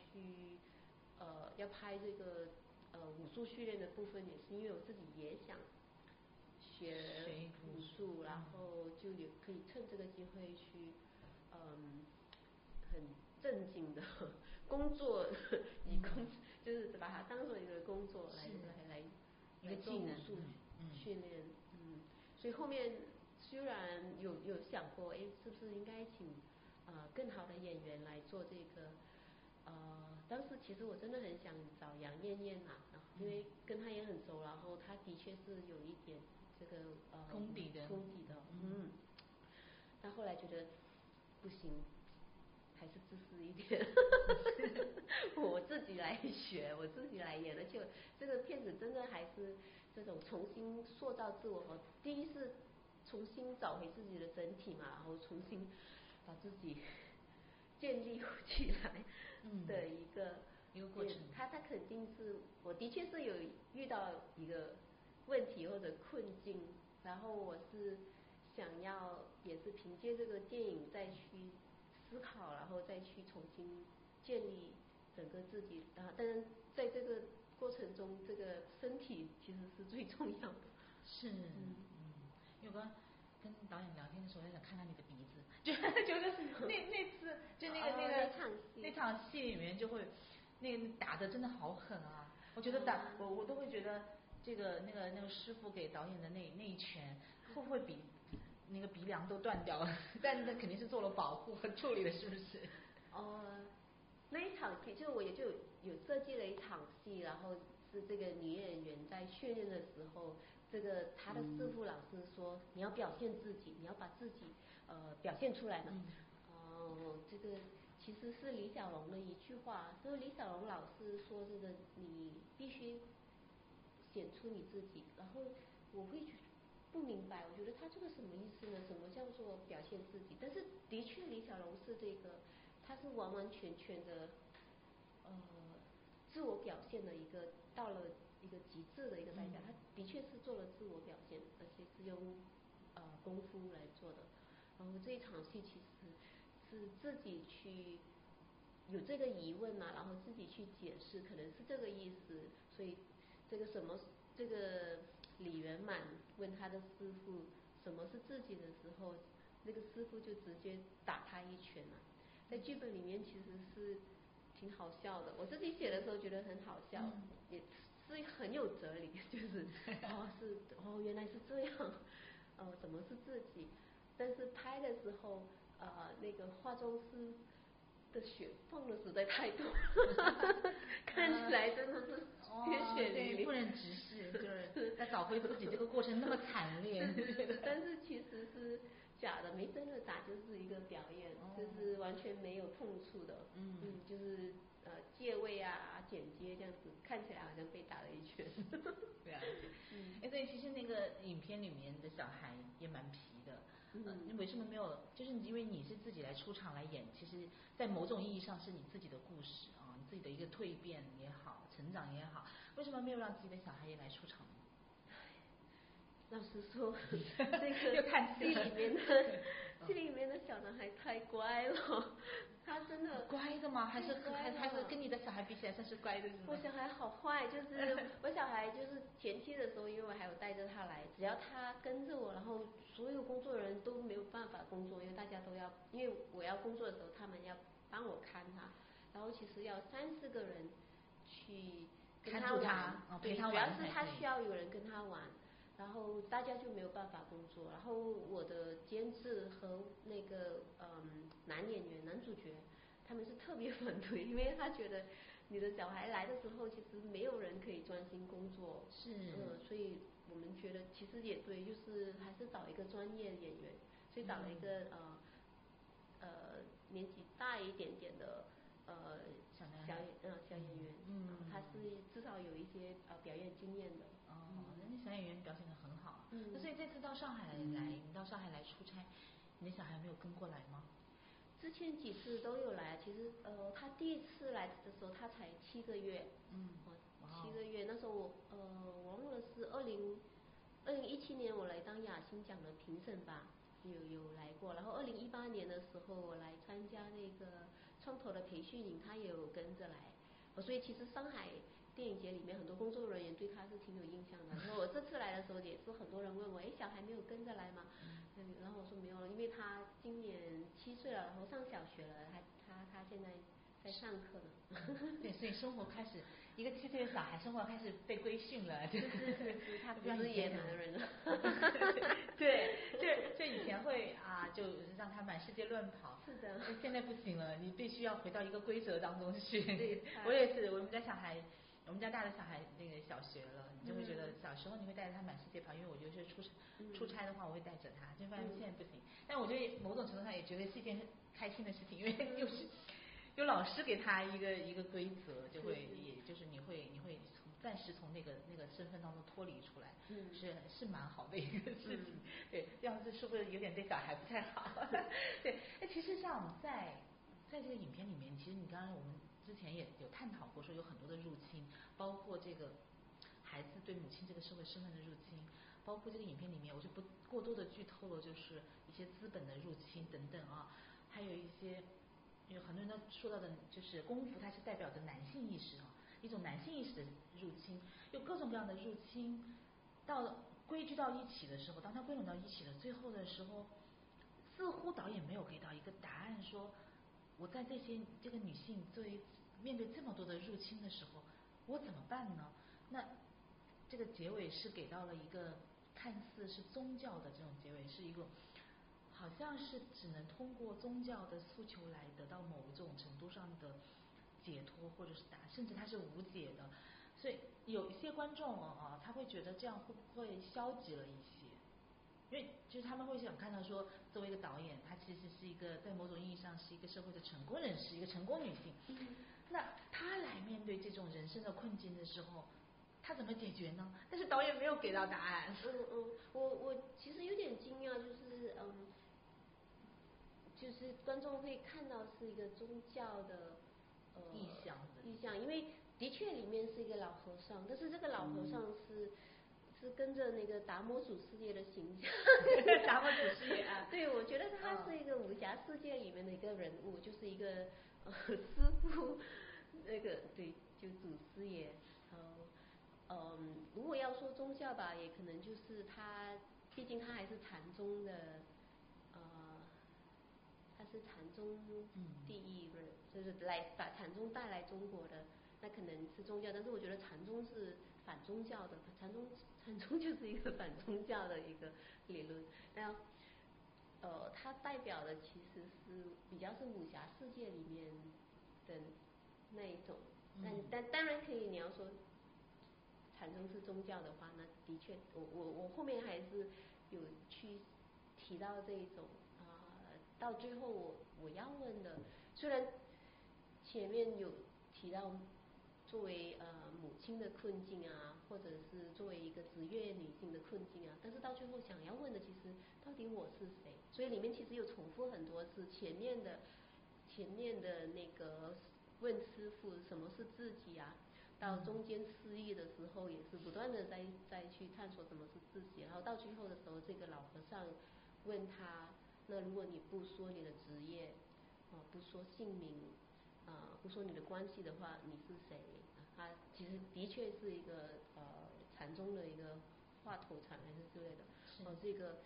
呃要拍这个呃武术训练的部分，也是因为我自己也想学武术，然后就有可以趁这个机会去嗯很正经的 工作，以工就是把它当做一个工作来来来来做武术训练，嗯，所以后面。虽然有有想过，哎，是不是应该请呃更好的演员来做这个？呃，当时其实我真的很想找杨艳艳呐，因为跟她也很熟，然后她的确是有一点这个呃功底的，功底的，嗯。但后来觉得不行，还是自私一点，我自己来学，我自己来演，而且这个片子真的还是这种重新塑造自我和第一是。重新找回自己的整体嘛，然后重新把自己 建立起来的一个一个过程。他他肯定是，我的确是有遇到一个问题或者困境，然后我是想要也是凭借这个电影再去思考，然后再去重新建立整个自己啊。但是在这个过程中，这个身体其实是最重要的。是。嗯，有个跟导演聊天的时候，我想看看你的鼻子，就 就是那那次就那个那个那场戏里面就会那个打的真的好狠啊！我觉得打我我都会觉得这个那个那个师傅给导演的那那一拳会不会比那个鼻梁都断掉了？但那肯定是做了保护和处理的，是不是？哦，那一场戏就我也就有设计了一场戏，然后是这个女演员在训练的时候。这个她的师傅老师说，你要表现自己，你要把自己呃表现出来嘛。哦，这个其实是李小龙的一句话，就是李小龙老师说这个你必须显出你自己。然后我会不明白，我觉得他这个什么意思呢？什么叫做表现自己？但是的确李小龙是这个，他是完完全全的呃自我表现的一个到了。一个极致的一个代表，他的确是做了自我表现，而且是用呃功夫来做的。然后这一场戏其实是自己去有这个疑问嘛，然后自己去解释，可能是这个意思，所以这个什么这个李圆满问他的师傅什么是自己的时候，那个师傅就直接打他一拳了。在剧本里面其实是挺好笑的，我自己写的时候觉得很好笑，也是很有哲理，就是 哦是哦原来是这样，哦怎么是自己？但是拍的时候，呃那个化妆师的血放的实在太多，看起来真的是鲜血淋漓，不忍直视，就是在找回自己这个过程那么惨烈，但是其实是。假的，没真的打，就是一个表演，就是完全没有痛处的，嗯，就是呃借位啊、剪接这样子，看起来好像被打了一拳。对啊，嗯，哎，对，其实那个影片里面的小孩也蛮皮的，嗯，你为什么没有？就是因为你是自己来出场来演，其实，在某种意义上是你自己的故事啊，你自己的一个蜕变也好，成长也好，为什么没有让自己的小孩也来出场呢？老实说，这个戏里面的戏里面的小男孩太乖了，他真的乖的吗？还是还还是跟你的小孩比起来算是乖的吗？我小孩好坏，就是我小孩就是前期的时候，因为我还有带着他来，只要他跟着我，然后所有工作人员都没有办法工作，因为大家都要，因为我要工作的时候，他们要帮我看他，然后其实要三四个人去跟他玩，对，主要是他需要有人跟他玩。然后大家就没有办法工作，然后我的监制和那个嗯男演员男主角，他们是特别反对，因为他觉得你的小孩来的时候，其实没有人可以专心工作，是，嗯，所以我们觉得其实也对，就是还是找一个专业演员，所以找了一个呃呃年纪大一点点的呃小小演嗯小演员，嗯，他是至少有一些呃表演经验的。小演员表现的很好，那所以这次到上海来，你到上海来出差，你的小孩没有跟过来吗？之前几次都有来，其实呃，他第一次来的时候他才七个月，嗯，七个月，那时候我呃，忘了是二零二零一七年我来当雅欣奖的评审吧，有有来过，然后二零一八年的时候我来参加那个创投的培训营，他也有跟着来，所以其实上海。电影节里面很多工作人员对他是挺有印象的。然后我这次来的时候也是很多人问我，哎，小孩没有跟着来吗？嗯，然后我说没有了，因为他今年七岁了，然后上小学了，他他他现在在上课呢。对，所以生活开始，一个七岁的小孩生活开始被规训了，就 是他不是野蛮的人 了。对，就就以前会啊，就让他满世界乱跑。是的。现在不行了，你必须要回到一个规则当中去。对。我也是，我们家小孩。我们家大的小孩那个小学了，你就会觉得小时候你会带着他满世界跑，因为我觉得是出出差的话，我会带着他，就发现现在不行。但我觉得某种程度上也觉得是一件开心的事情，因为又是有老师给他一个一个规则，就会也就是你会你会从暂时从那个那个身份当中脱离出来，是是蛮好的一个事情。对，这样子是不是有点对小孩不太好？对，哎，其实像在在这个影片里面，其实你刚刚我们。之前也有探讨过，说有很多的入侵，包括这个孩子对母亲这个社会身份的入侵，包括这个影片里面，我就不过多的剧透了，就是一些资本的入侵等等啊，还有一些有很多人都说到的，就是功夫它是代表着男性意识啊，一种男性意识的入侵，有各种各样的入侵，到归聚到一起的时候，当它归拢到一起了，最后的时候，似乎导演没有给到一个答案，说我在这些这个女性作为。面对这么多的入侵的时候，我怎么办呢？那这个结尾是给到了一个看似是宗教的这种结尾，是一个好像是只能通过宗教的诉求来得到某一种程度上的解脱，或者是答，甚至它是无解的。所以有一些观众啊，他会觉得这样会不会消极了一些？因为就是他们会想看到说，作为一个导演，他其实是一个在某种意义上是一个社会的成功人士，一个成功女性。那他来面对这种人生的困境的时候，他怎么解决呢？但是导演没有给到答案。嗯嗯，我我其实有点惊讶，就是嗯，就是观众会看到是一个宗教的呃意象意象，因为的确里面是一个老和尚，但是这个老和尚是。是跟着那个达摩祖师爷的形象，达摩祖师爷啊，对，我觉得他是一个武侠世界里面的一个人物，就是一个 师傅那个对，就祖师爷，然后嗯，如果要说宗教吧，也可能就是他，毕竟他还是禅宗的，呃，他是禅宗第一人，就是来把禅宗带来中国的，那可能是宗教，但是我觉得禅宗是反宗教的，禅宗禅宗 就是一个反宗教的一个理论，那。呃，它代表的其实是比较是武侠世界里面的那一种，但但当然可以，你要说产生是宗教的话，那的确，我我我后面还是有去提到这一种啊，到最后我我要问的，虽然前面有提到。作为呃母亲的困境啊，或者是作为一个职业女性的困境啊，但是到最后想要问的，其实到底我是谁？所以里面其实有重复很多次，前面的前面的那个问师傅什么是自己啊，到中间失忆的时候也是不断的在在去探索什么是自己，然后到最后的时候，这个老和尚问他，那如果你不说你的职业啊，不说姓名。啊，不说你的关系的话，你是谁？他其实的确是一个呃禅宗的一个话头禅还是之类的。哦，这个，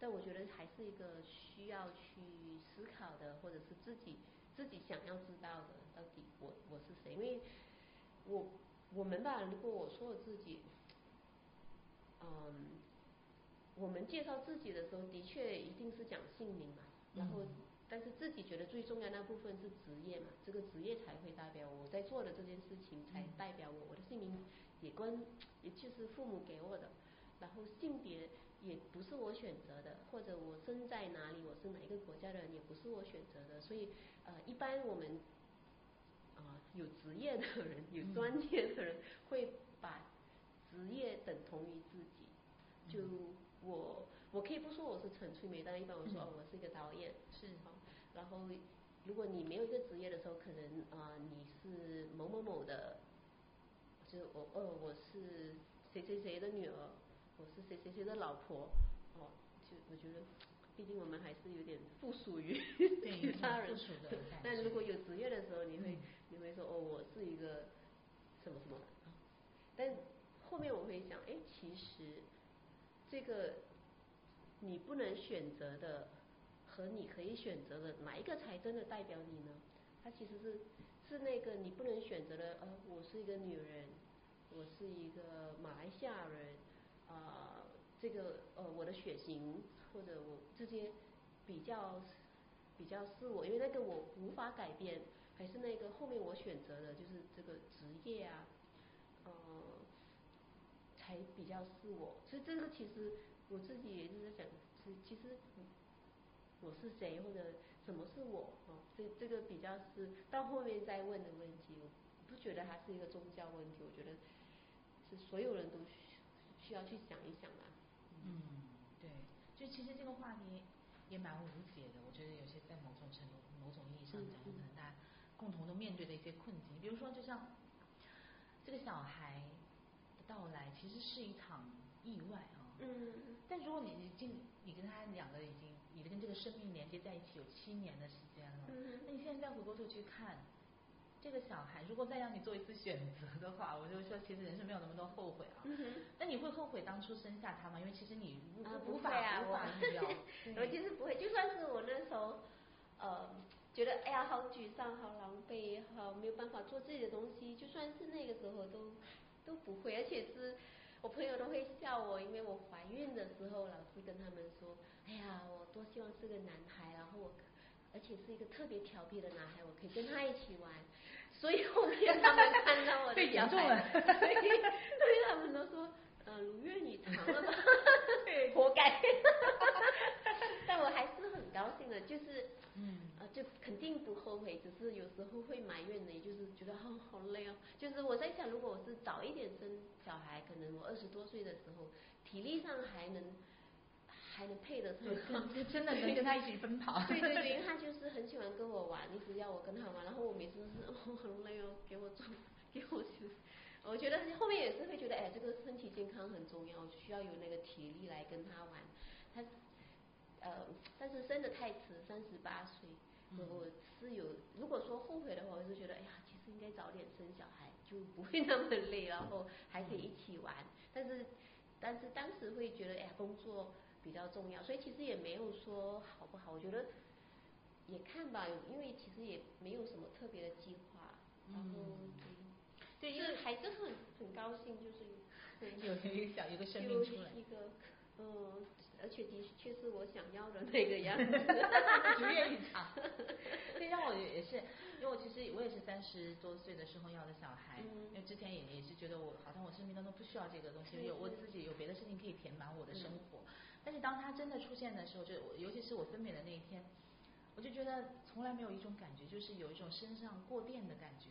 但我觉得还是一个需要去思考的，或者是自己自己想要知道的，到底我我是谁？因为我我们吧，如果我说我自己，嗯，我们介绍自己的时候，的确一定是讲姓名嘛，然后。但是自己觉得最重要那部分是职业嘛，这个职业才会代表我在做的这件事情，才代表我。我的姓名也跟，也就是父母给我的，然后性别也不是我选择的，或者我生在哪里，我是哪一个国家的人，也不是我选择的。所以呃，一般我们啊有职业的人，有专业的人会把职业等同于自己。就我我可以不说我是陈翠梅，但一般我说哦我是一个导演。是。然后，如果你没有一个职业的时候，可能啊你是某某某的，就我哦我是谁谁谁的女儿，我是谁谁谁的老婆，哦，就我觉得，毕竟我们还是有点 附属于其他人。但如果有职业的时候，你会你会说哦我是一个什么什么，但后面我会想，哎其实这个你不能选择的。和你可以选择的哪一个才真的代表你呢？它其实是是那个你不能选择的。呃，我是一个女人，我是一个马来西亚人，啊，这个呃我的血型或者我这些比较比较是我，因为那个我无法改变，还是那个后面我选择的就是这个职业啊，呃，才比较是我。所以这个其实我自己也是在想，其其实。我是谁，或者什么是我？哦，这这个比较是到后面再问的问题，我不觉得它是一个宗教问题，我觉得是所有人都需需要去想一想啊。嗯，对，就其实这个话题也蛮无解的，我觉得有些在某种程度、某种意义上讲，可能大家共同都面对的一些困境，比如说，就像这个小孩的到来，其实是一场意外啊。嗯。但如果你已经，你跟他两个已经。你的跟这个生命连接在一起有七年的时间了，那你现在再回过头去看这个小孩，如果再让你做一次选择的话，我就说其实人生没有那么多后悔啊。那你会后悔当初生下他吗？因为其实你无法无法预料。我其实不会，就算是我那时候呃觉得哎呀好沮丧、好狼狈、好没有办法做自己的东西，就算是那个时候都都不会，而且是。我朋友都会笑我，因为我怀孕的时候，老是跟他们说：“哎呀，我多希望是个男孩，然后我而且是一个特别调皮的男孩，我可以跟他一起玩。”所以后面他们看到我的小孩，所以所以他们都说：“呃，如愿以偿了吧？” 活该。但我还是很高兴的，就是嗯。就肯定不后悔，只是有时候会埋怨的，就是觉得好好累哦。就是我在想，如果我是早一点生小孩，可能我二十多岁的时候，体力上还能还能配得上，真的能跟他一起奔跑。对对对，因为他就是很喜欢跟我玩，一直要我跟他玩，然后我每次是哦很累哦，给我做 给我休息。我觉得后面也是会觉得，哎，这个身体健康很重要，需要有那个体力来跟他玩。他呃，但是生的太迟，三十八岁。我是有，如果说后悔的话，我是觉得，哎呀，其实应该早点生小孩，就不会那么累，然后还可以一起玩。但是，但是当时会觉得，哎呀，工作比较重要，所以其实也没有说好不好。我觉得也看吧，因为其实也没有什么特别的计划，然后对，因为孩子很很高兴，就是有一个小一个生命出来，一个嗯。而且的确是我想要的那个样子，如愿以偿。所以让我也是，因为我其实我也是三十多岁的时候要的小孩，因为之前也也是觉得我好像我生命当中不需要这个东西，有我自己有别的事情可以填满我的生活。但是当他真的出现的时候，就尤其是我分娩的那一天，我就觉得从来没有一种感觉，就是有一种身上过电的感觉。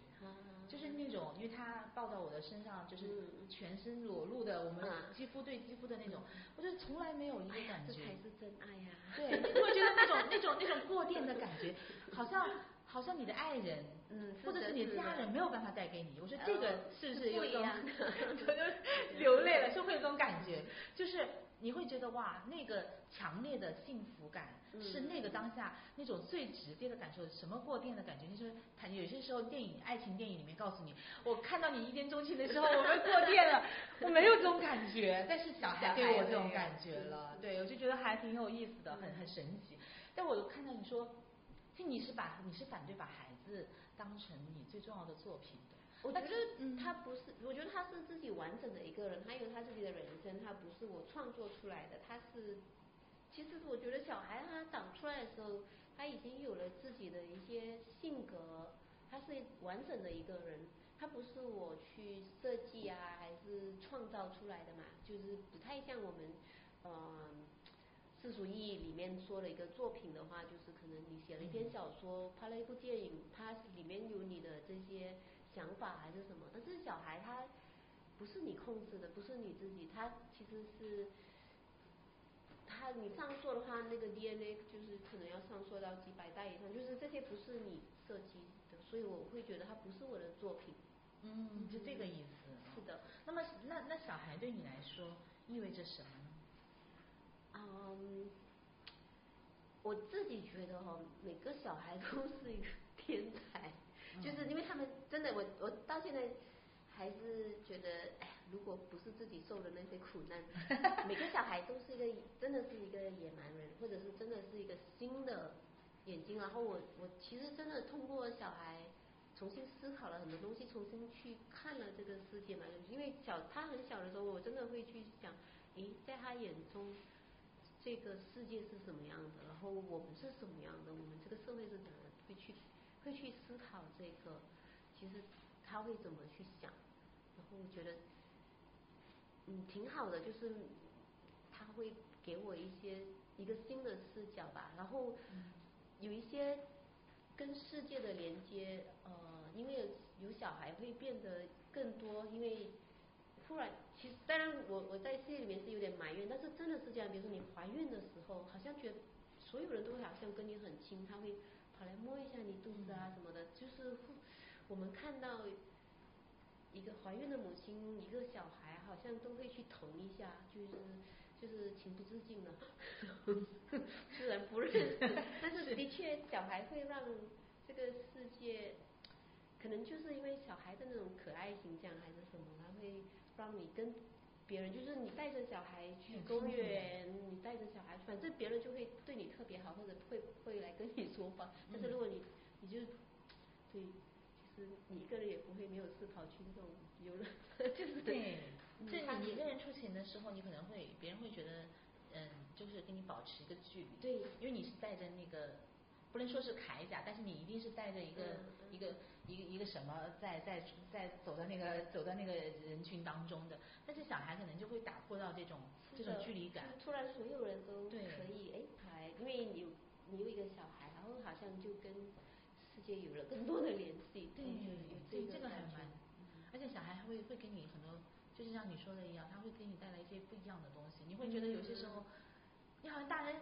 就是那种，因为他抱到我的身上，就是全身裸露的，我们肌肤对肌肤的那种，我就从来没有一个感觉。这才是真爱呀！对，你会觉得那种 那种那种过电的感觉，好像好像你的爱人，嗯，或者是你的家人没有办法带给你。我说这个是不是有一种，我 就流泪了，就会有种感觉，就是你会觉得哇，那个强烈的幸福感。是那个当下那种最直接的感受，什么过电的感觉？就是他有些时候电影爱情电影里面告诉你，我看到你一见钟情的时候，我们过电了，我没有这种感觉，但是小孩给我这种感觉了，对我就觉得还挺有意思的，很很神奇。但我看到你说，就你是把你是反对把孩子当成你最重要的作品的，我觉得他不是，我觉得他是自己完整的一个人，他有他自己的人生，他不是我创作出来的，他是。其实我觉得小孩他长出来的时候，他已经有了自己的一些性格，他是完整的一个人，他不是我去设计啊，还是创造出来的嘛，就是不太像我们，嗯，世俗意义里面说的一个作品的话，就是可能你写了一篇小说，拍了一部电影，它里面有你的这些想法还是什么，但是小孩他不是你控制的，不是你自己，他其实是。他你上溯的话，那个 DNA 就是可能要上溯到几百代以上，就是这些不是你设计的，所以我会觉得它不是我的作品。嗯，就这个意思。是的。那么，那那小孩对你来说意味着什么呢？嗯，我自己觉得哈，每个小孩都是一个天才，就是因为他们真的，我我到现在还是觉得，哎。如果不是自己受的那些苦难，每个小孩都是一个真的是一个野蛮人，或者是真的是一个新的眼睛。然后我我其实真的通过小孩重新思考了很多东西，重新去看了这个世界嘛。因为小他很小的时候，我真的会去想，诶，在他眼中这个世界是什么样的？然后我们是什么样的？我们这个社会是怎么？会去会去思考这个，其实他会怎么去想？然后我觉得。嗯，挺好的，就是他会给我一些一个新的视角吧，然后有一些跟世界的连接，呃，因为有小孩会变得更多，因为突然，其实当然我我在戏里面是有点埋怨，但是真的是这样，比如说你怀孕的时候，好像觉得所有人都好像跟你很亲，他会跑来摸一下你肚子啊什么的，就是我们看到。一个怀孕的母亲，一个小孩，好像都会去疼一下，就是就是情不自禁的，虽然不认识，但是的确小孩会让这个世界，可能就是因为小孩的那种可爱形象还是什么，他会让你跟别人，就是你带着小孩去公园，你带着小孩，反正别人就会对你特别好，或者会会来跟你说话。但是如果你你就对。你一个人也不会没有事跑去那种游乐，就是对，就你一个人出行的时候，你可能会别人会觉得，嗯，就是跟你保持一个距离，对，因为你是带着那个，不能说是铠甲，但是你一定是带着一个一个一个一个什么在在在走到那个走到那个人群当中的，但是小孩可能就会打破到这种这种距离感，突然所有人都可以哎排，因为你你有一个小孩，然后好像就跟。有了更多的联系，对对，这个还蛮，而且小孩还会会给你很多，就是像你说的一样，他会给你带来一些不一样的东西。你会觉得有些时候，你好像大人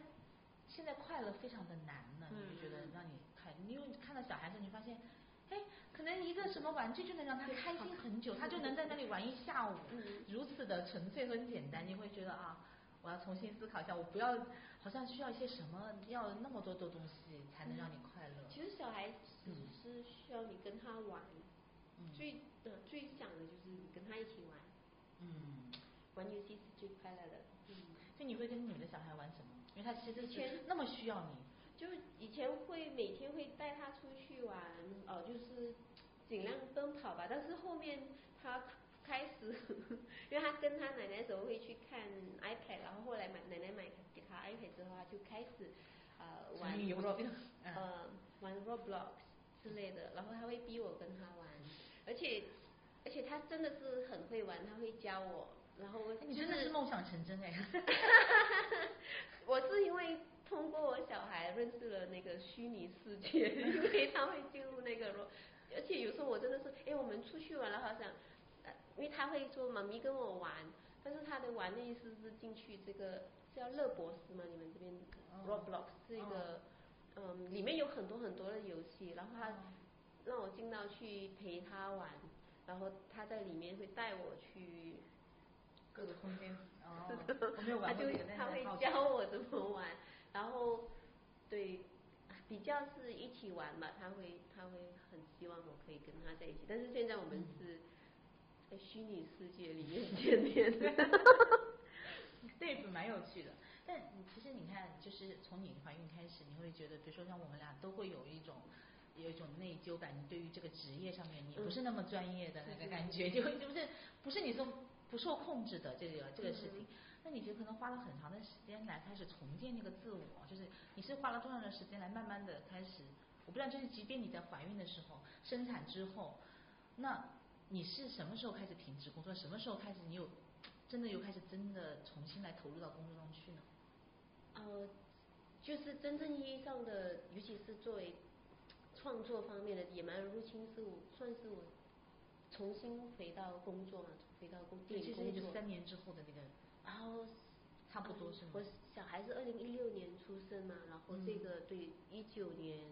现在快乐非常的难呢，你就觉得让你看，因为看到小孩子，你发现，哎，可能一个什么玩具就能让他开心很久，他就能在那里玩一下午，如此的纯粹和简单，你会觉得啊，我要重新思考一下，我不要好像需要一些什么，要那么多的东西才能让你快乐。其实小孩子是需要你跟他玩，嗯最呃最想的就是你跟他一起玩，嗯，玩游戏是最快乐的。嗯，所以你会跟你的小孩玩什么？因为他其实以前是那么需要你。就以前会每天会带他出去玩，呃，就是尽量奔跑吧。但是后面他开始，因为他跟他奶奶的时候会去看 iPad，然后后来买奶奶买给他 iPad 之后，他就开始呃玩沉迷游戏嗯呃玩 Roblox 之类的，然后他会逼我跟他玩，而且而且他真的是很会玩，他会教我，然后哎你真的是梦想成真哎。我是因为通过我小孩认识了那个虚拟世界，因为他会进入那个咯，而且有时候我真的是，哎，我们出去玩了，好像，呃因为他会说妈咪跟我玩，但是他的玩的意思是进去这个叫乐博士嘛，你们这边哦 Roblox 是一个，嗯，里面有很多很多的游戏，然后他哦让我进到去陪他玩，然后他在里面会带我去。各个空间他就他会教我怎么玩，然后对比较是一起玩嘛，他会他会很希望我可以跟他在一起，但是现在我们是在虚拟世界里面见面的。对，蛮有趣的。但你其实你看，就是从你怀孕开始，你会觉得，比如说像我们俩都会有一种有一种内疚感，你对于这个职业上面你不是那么专业的那个感觉，就会就不是不是你说不受控制的这个这个事情。那你就可能花了很长的时间来开始重建那个自我，就是你是花了多长的时间来慢慢的开始，我不知道，就是即便你在怀孕的时候，生产之后，那你是什么时候开始停止工作？什么时候开始你有真的又开始真的重新来投入到工作中去呢？呃，就是真正意义上的，尤其是作为创作方面的《野蛮人入侵》是我算是我重新回到工作嘛，回到工电其实也就影工作。三年之后的那个，然后差不多是吗嗯我小孩是二零一六年出生嘛，然后这嗯个对一九年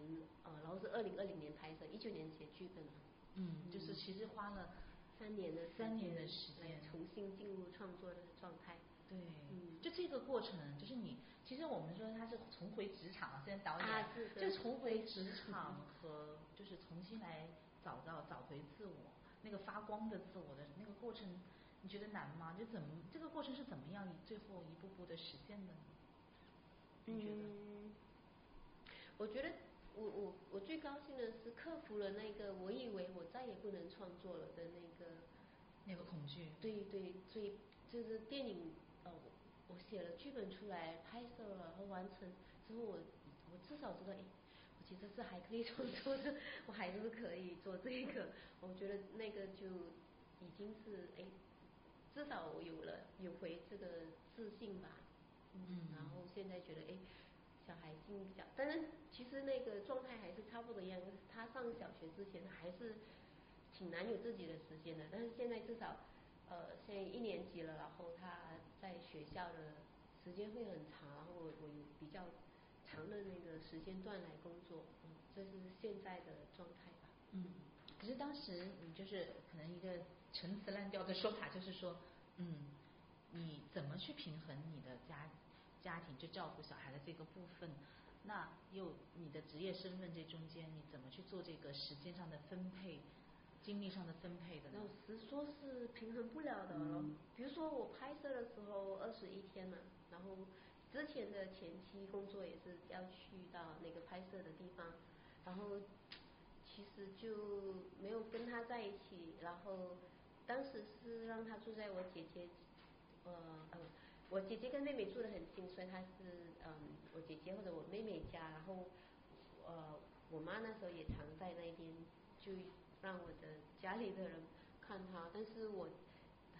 呃，然后是二零二零年拍摄，一九年写剧本嘛，嗯，就是其实花了三年的三年的时间重新进入创作的状态。对，嗯就这个过程，就是你，其实我们说他是重回职场，现在导演、啊是的就重回职场和就是重新来找到找回自我那个发光的自我的那个过程，你觉得难吗？就怎么这个过程是怎么样你最后一步步的实现的呢？你觉得？嗯，我觉得我我我最高兴的是克服了那个我以为我再也不能创作了的那个那个恐惧，对对，所以就是电影呃，我我写了剧本出来，拍摄了，然后完成之后我，我至少知道，哎，我其实是还可以 创作的，我还是可以做这个。我觉得那个就已经是哎，至少我有了有回这个自信吧。嗯然后现在觉得哎，小孩进小，但是其实那个状态还是差不多一样。就是他上小学之前还是挺难有自己的时间的，但是现在至少呃，现在一年级了，然后他在学校的时间会很长，然后我我比较长的那个时间段来工作，嗯，这是现在的状态吧。嗯，可是当时你就是可能一个陈词滥调的说法，就是说，嗯，你怎么去平衡你的家家庭就照顾小孩的这个部分？那又你的职业身份这中间，你怎么去做这个时间上的分配、精力上的分配的呢老？实说是平衡不了的比如说我拍摄的时候二十一天嘛，然后之前的前期工作也是要去到那个拍摄的地方，然后其实就没有跟他在一起，然后当时是让他住在我姐姐，呃呃，我姐姐跟妹妹住得很近，所以他是嗯我姐姐或者我妹妹家，然后呃我妈那时候也常在那边，就让我的家里的人看他，但是我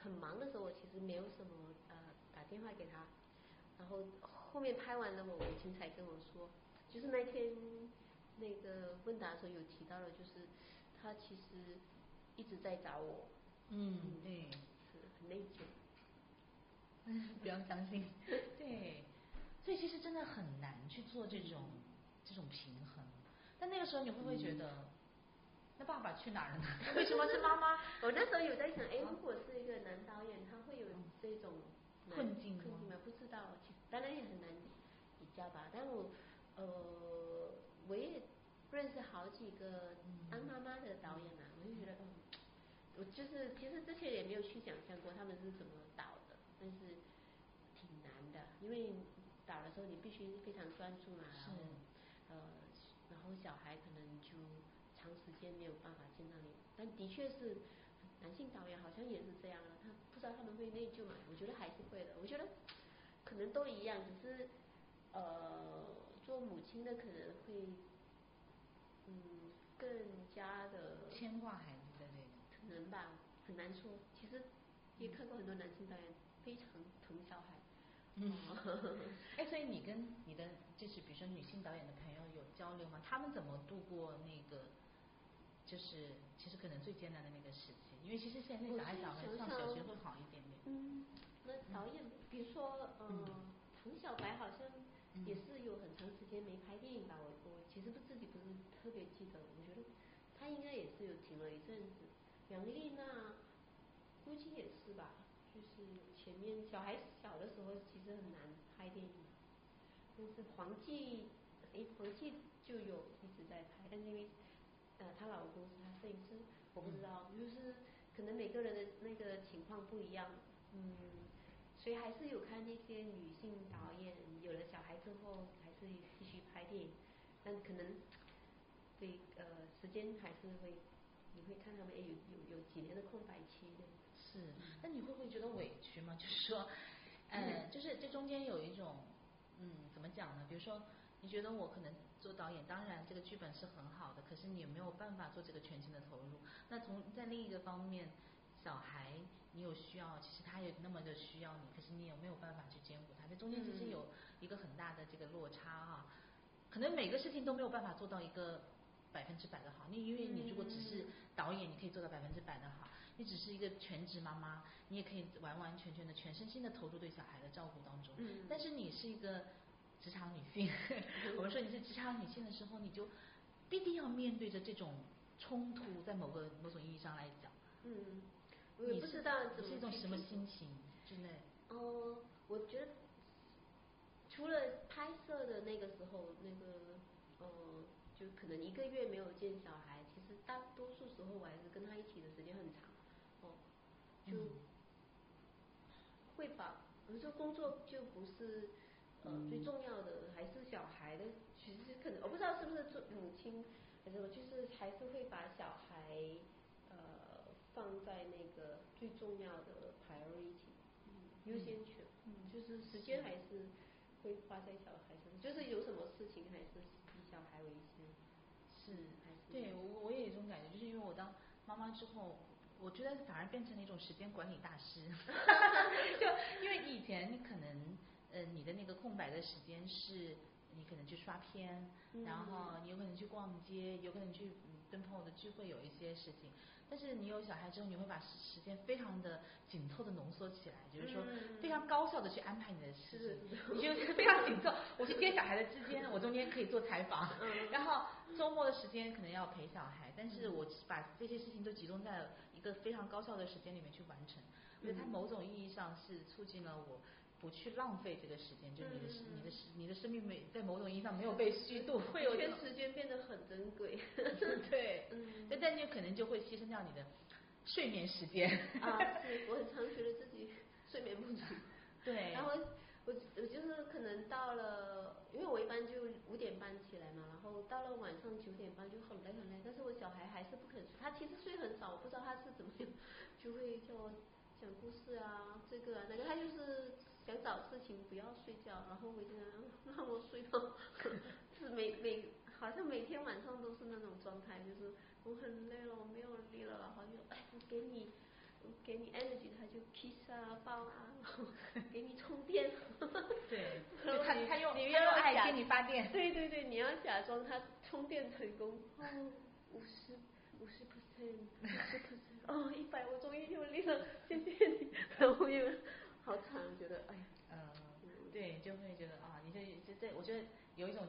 很忙的时候，我其实没有什么呃打电话给他，然后后面拍完了，我母亲才跟我说，就是那天那个问答的时候有提到了，就是他其实一直在找我，嗯，对，是很内疚。不要相信，对，所以其实真的很难去做这种这种平衡。但那个时候你会不会觉得，那爸爸去哪儿了呢？为什么是妈妈？我那时候有在想，哎，如果是一个男导演，他会有这种 困境吗？困境吗？不知道，当然也很难比较吧。但我呃，我也认识好几个当妈妈的导演啊，我就觉得，嗯，我就是其实之前也没有去想象过他们是怎么导的，但是挺难的，因为导的时候你必须非常专注嘛，然后呃，然后小孩可能就长时间没有办法见到你，但的确是男性导演好像也是这样啊，他不知道他们会内疚嘛，我觉得还是会的，我觉得可能都一样，只是呃，做母亲的可能会嗯更加的牵挂孩子的那种，可能吧，很难说。其实也看过很多男性导演非常疼小孩。嗯，哎，所以你跟你的就是比如说女性导演的朋友有交流吗？他们怎么度过那个就是其实可能最艰难的那个时期？因为其实现在小孩小孩上小学会好一点点。嗯，那导演比如说嗯，唐小白好像也是有很长时间没拍电影吧？我我其实不自己不是特别记得，我觉得他应该也是有停了一阵子。杨丽娜估计也是吧。就是前面小孩小的时候，其实很难拍电影。但是黄继，哎，黄继就有一直在拍，但是因为呃，她老公是她摄影师，我不知道，就是可能每个人的那个情况不一样，嗯，所以还是有看那些女性导演有了小孩之后，还是继续拍电影，但可能对呃时间还是会，你会看他们哎有有有几年的空白期的。是，那你会不会觉得委屈吗？就是说，嗯，就是这中间有一种，嗯，怎么讲呢？比如说，你觉得我可能做导演，当然这个剧本是很好的，可是你也没有办法做这个全情的投入。那从在另一个方面，小孩你有需要，其实他也那么的需要你，可是你也没有办法去兼顾他？这中间其实有一个很大的这个落差啊，可能每个事情都没有办法做到一个百分之百的好。你因为你如果只是导演，你可以做到百分之百的好。你只是一个全职妈妈，你也可以完完全全的全身心的投入对小孩的照顾当中。嗯。但是你是一个职场女性，我们说你是职场女性的时候，你就必定要面对着这种冲突，在某个某种意义上来讲。嗯。我也不知道怎么是一种什么心情真的。哦，我觉得除了拍摄的那个时候，那个呃，就可能一个月没有见小孩，其实大多数时候我还是跟他一起的时间很长。哦就会把，比如说工作就不是呃最重要的，还是小孩的。其实可能我不知道是不是做母亲还是什么，就是还是会把小孩呃放在那个最重要的 priority 优先权，就是时间还是会花在小孩身上，就是有什么事情还是以小孩为先。是，对我我也有一种感觉，就是因为我当妈妈之后。我觉得反而变成了一种时间管理大师，就因为以前你可能呃你的那个空白的时间是你可能去刷片，然后你有可能去逛街，有可能去跟朋友的聚会有一些事情。但是你有小孩之后，你会把时间非常的紧凑的浓缩起来，就是说非常高效的去安排你的事情，你就非常紧凑。我去接小孩的之间，我中间可以做采访，然后周末的时间可能要陪小孩，但是我把这些事情都集中在一个非常高效的时间里面去完成。所以它某种意义上是促进了我。不去浪费这个时间，就你的你的你的生命没在某种意义上没有被虚度，会有些时间变得很珍贵。对，嗯但但你可能就会牺牲掉你的睡眠时间。啊，是，我很常觉得自己睡眠不足。对。然后我我就是可能到了，因为我一般就五点半起来嘛，然后到了晚上九点半就很累很累，但是我小孩还是不肯睡，他其实睡很少，我不知道他是怎么样，就会叫我讲故事啊，这个啊那个，他就是。想找事情不要睡觉，然后回家 让我睡到，是每每好像每天晚上都是那种状态，就是我很累了，我没有力了，然后就哎我给你我给你 energy，他就披萨包啊，给你充电。对，他他用你要爱给你发电。对对对，你要假装他充电成功。哦，五十五十 percent，五十 percent，哦一百，我终于有力了，谢谢你，然后又。好惨，觉得哎呀，嗯，对，就会觉得啊，你这这这，我觉得有一种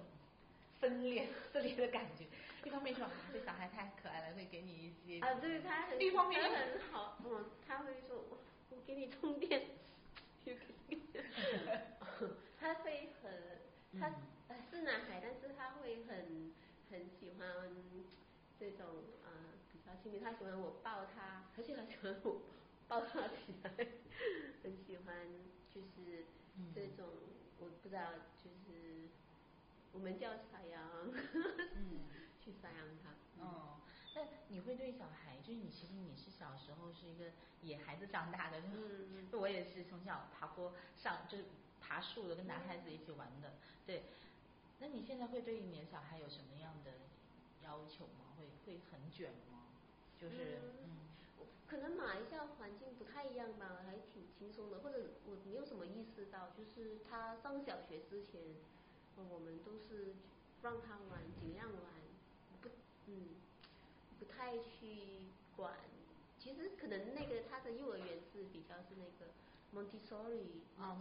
分裂 分裂的感觉。一方面说这小孩太可爱了，会给你一些啊，对他，一方面很好，嗯，他会说我给你充电，他会很他，是男孩，但是他会很很喜欢这种啊比较亲密，他喜欢我抱他，而且他喜欢我。抱他起来，很喜欢就是这种我不知道就是我们叫撒羊，嗯 去撒羊他。哦，那你会对小孩，就是你其实你是小时候是一个野孩子长大的，嗯 我也是从小爬坡上就是爬树的，跟男孩子一起玩的，对。那你现在会对你的小孩有什么样的要求吗？会会很卷吗？就是嗯，可能马来西亚环境不太一样吧，还挺轻松的，或者我没有什么意识到，就是他上小学之前，呃我们都是让他玩，尽量玩，不嗯不太去管。其实可能那个他的幼儿园是比较是那个 Montessori 啊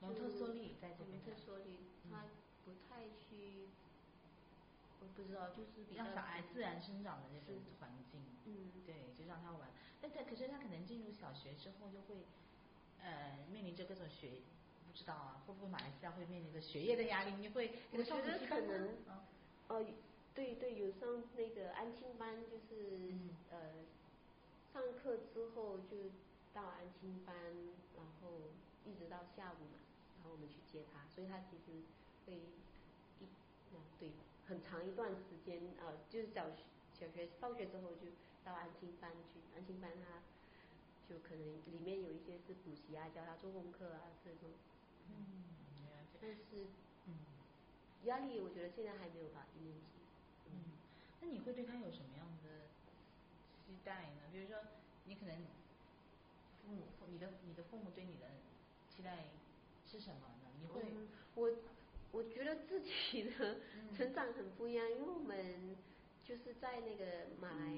蒙特特梭利在这边蒙特梭利，他不太去，我不知道，就是比较让小孩自然生长的那种环境，嗯对，就让他玩。但他可是他可能进入小学之后就会呃面临着各种学，不知道啊，会不会马来西亚会面临着学业的压力？你会给他上我觉得补习班吗可能嗯。呃，对对，有上那个安亲班，就是、嗯。呃，上课之后就到安亲班，然后一直到下午嘛，然后我们去接他，所以他其实会一嗯对很长一段时间呃，就是小学小学放学之后就到安心班去，安心班他就可能里面有一些是补习啊，教他做功课啊这种，嗯，但是嗯压力我觉得现在还没有吧，一年级。嗯，那你会对他有什么样的期待呢？比如说，你可能父母、你的你的父母对你的期待是什么呢？你会嗯，我我觉得自己的嗯成长很不一样，因为我们就是在那个马来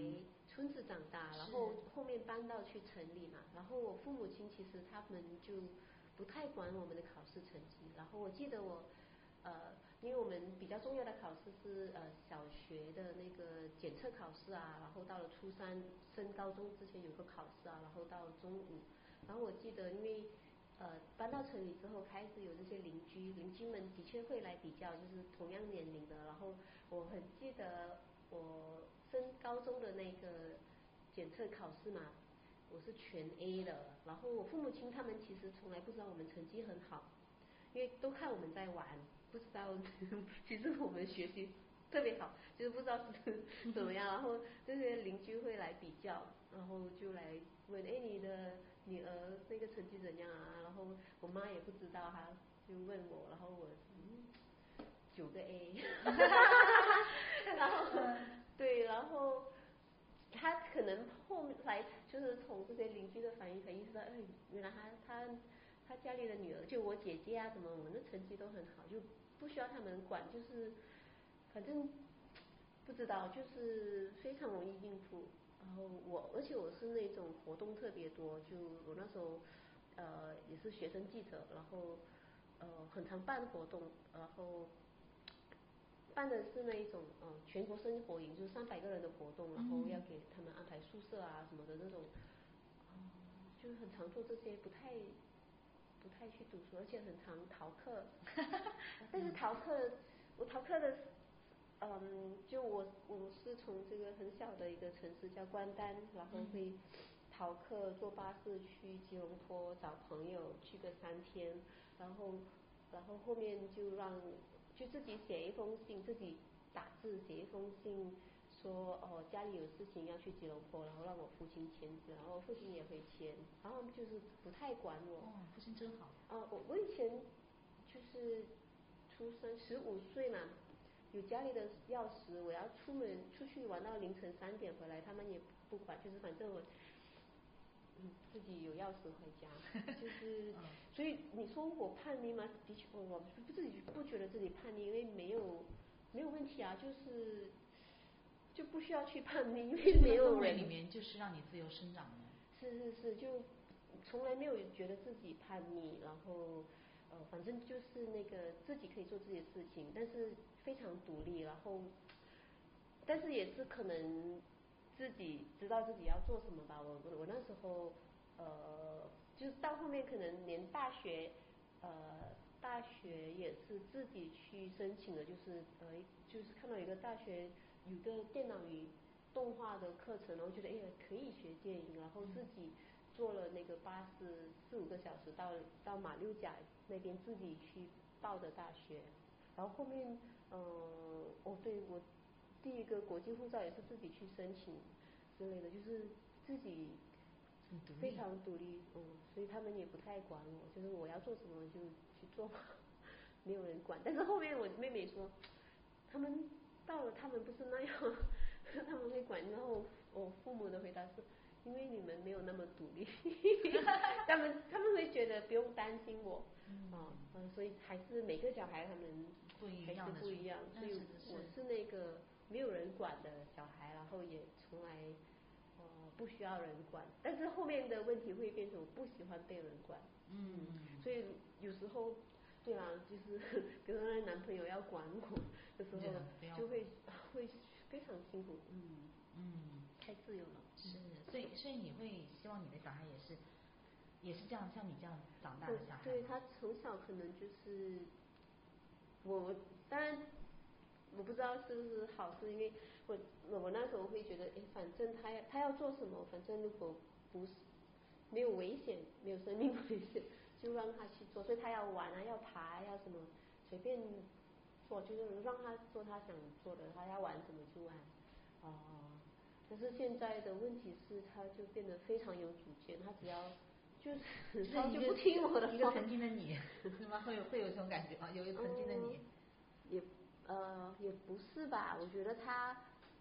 村子长大，然后后面搬到去城里嘛，然后我父母亲其实他们就不太管我们的考试成绩，然后我记得我呃，因为我们比较重要的考试是呃小学的那个检测考试啊，然后到了初三升高中之前有个考试啊，然后到中午，然后我记得因为呃搬到城里之后开始有这些邻居，邻居们的确会来比较，就是同样年龄的，然后我很记得我升高中的那个检测考试嘛，我是全 A 的，然后我父母亲他们其实从来不知道我们成绩很好，因为都看我们在玩，不知道 其实我们学习特别好，就是不知道是怎么样，然后这些邻居会来比较，然后就来问，哎，你的女儿那个成绩怎样啊？然后我妈也不知道，她就问我，然后我嗯九个 A，然后对，然后。他可能后来就是从这些邻居的反应才意识到，哎，原来他他他家里的女儿，就我姐姐啊什么，我们的成绩都很好，就不需要他们管，就是反正不知道，就是非常容易应付。然后我，而且我是那种活动特别多，就我那时候呃也是学生记者，然后呃很常办活动，然后。办的是那一种呃全国生活营，就是三百个人的活动，然后要给他们安排宿舍啊什么的那种，嗯，就是很常做这些，不太不太去读书，而且很常逃课。但是逃课，我逃课的，嗯，就我我是从这个很小的一个城市叫关丹，然后会逃课坐巴士去吉隆坡找朋友去个三天，然后然后后面就让就自己写一封信，自己打字写一封信，说哦家里有事情要去吉隆坡，然后让我父亲签字，然后父亲也会签，然后就是不太管我。哦，父亲真好。啊，我我以前就是出生十五岁嘛，有家里的钥匙，我要出门出去玩到凌晨三点回来，他们也不管，就是反正我。嗯，自己有钥匙回家，就是，所以你说我叛逆吗？的确，我我不自己不觉得自己叛逆，因为没有没有问题啊，就是就不需要去叛逆，因为没有人里面就是让你自由生长的。是是是，就从来没有觉得自己叛逆，然后呃，反正就是那个自己可以做自己的事情，但是非常独立，然后但是也是可能自己知道自己要做什么吧。我我我那时候呃，就是到后面可能连大学呃大学也是自己去申请的，就是呃，就是看到一个大学有个电脑与动画的课程，然后觉得哎呀可以学电影，然后自己坐了那个巴士四五个小时到到马六甲那边自己去报的大学，然后后面嗯哦对我第一个国际护照也是自己去申请之类的，就是自己非常独立，嗯，所以他们也不太管我，就是我要做什么就去做，没有人管。但是后面我妹妹说，他们到了他们不是那样，他们会管。然后我父母的回答是，因为你们没有那么独立，他们他们会觉得不用担心我，啊，嗯，所以还是每个小孩他们还是不一样，所以我是那个没有人管的小孩，然后也从来呃。不需要人管，但是后面的问题会变成我不喜欢被人管，嗯，所以有时候，对啊，就是比如说男朋友要管我的时候，就会会非常辛苦，嗯嗯，太自由了，是，所以所以你会希望你的小孩也是也是这样像你这样长大的小孩，对他从小可能就是我当然。我不知道是不是好事，因为我我那时候会觉得，哎，反正他要他要做什么，反正如果不是没有危险，没有生命危险，就让他去做。所以他要玩啊，要爬，要什么，随便做，就是让他做他想做的，他要玩什么就玩。哦，可是现在的问题是，他就变得非常有主见，他只要就是他就不听我的。一个曾经的你，是吗？会有会有这种感觉吗？有一个曾经的你，也。呃，也不是吧？我觉得他，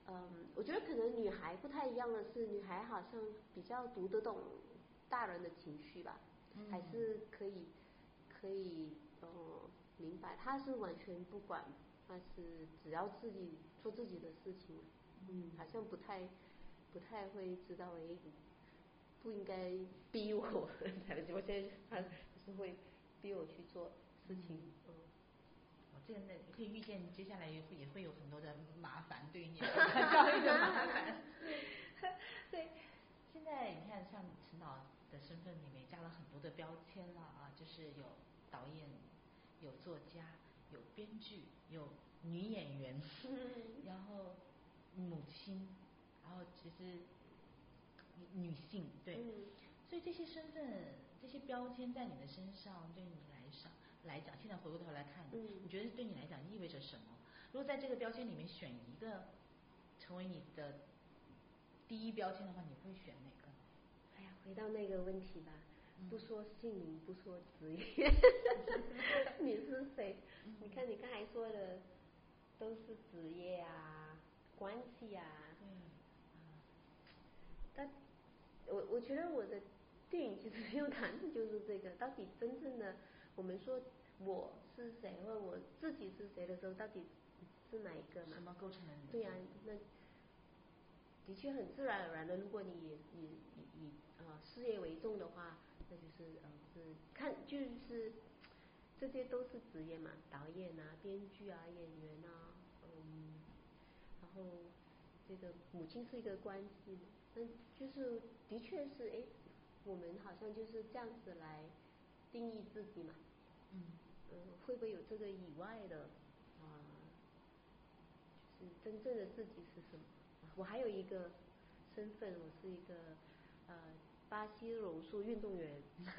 嗯，我觉得可能女孩不太一样的是，女孩好像比较读得懂大人的情绪吧，还是可以可以呃明白。他是完全不管，他是只要自己做自己的事情，嗯，好像不太不太会知道哎，不应该逼我，我现在他是会逼我去做事情，嗯。这个呢，你可以预见接下来也会也会有很多的麻烦，对于你教育的麻烦。对，现在你看，像陈导的身份里面加了很多的标签了啊，就是有导演、有作家、有编剧、有女演员，然后母亲，然后其实女性，对，所以这些身份、这些标签在你的身上，对你来说。来讲，现在回过头来看，你觉得对你来讲意味着什么？如果在这个标签里面选一个成为你的第一标签的话，你会选哪个？哎呀，回到那个问题吧，不说姓名，不说职业，你是谁？你看你刚才说的都是职业啊，关系啊，嗯，但我我觉得我的电影其实又谈的就是这个，到底真正的。我们说我是谁，或我自己是谁的时候，到底是哪一个嘛？什么构成？对呀，那的确很自然而然的。如果你以以以啊事业为重的话，那就是呃是看就是这些都是职业嘛，导演啊、编剧啊、演员啊，嗯，然后这个母亲是一个关系，那就是的确是哎，我们好像就是这样子来。定义自己嘛，嗯，嗯，会不会有这个以外的啊？就是真正的自己是什么？我还有一个身份，我是一个呃巴西柔术运动员。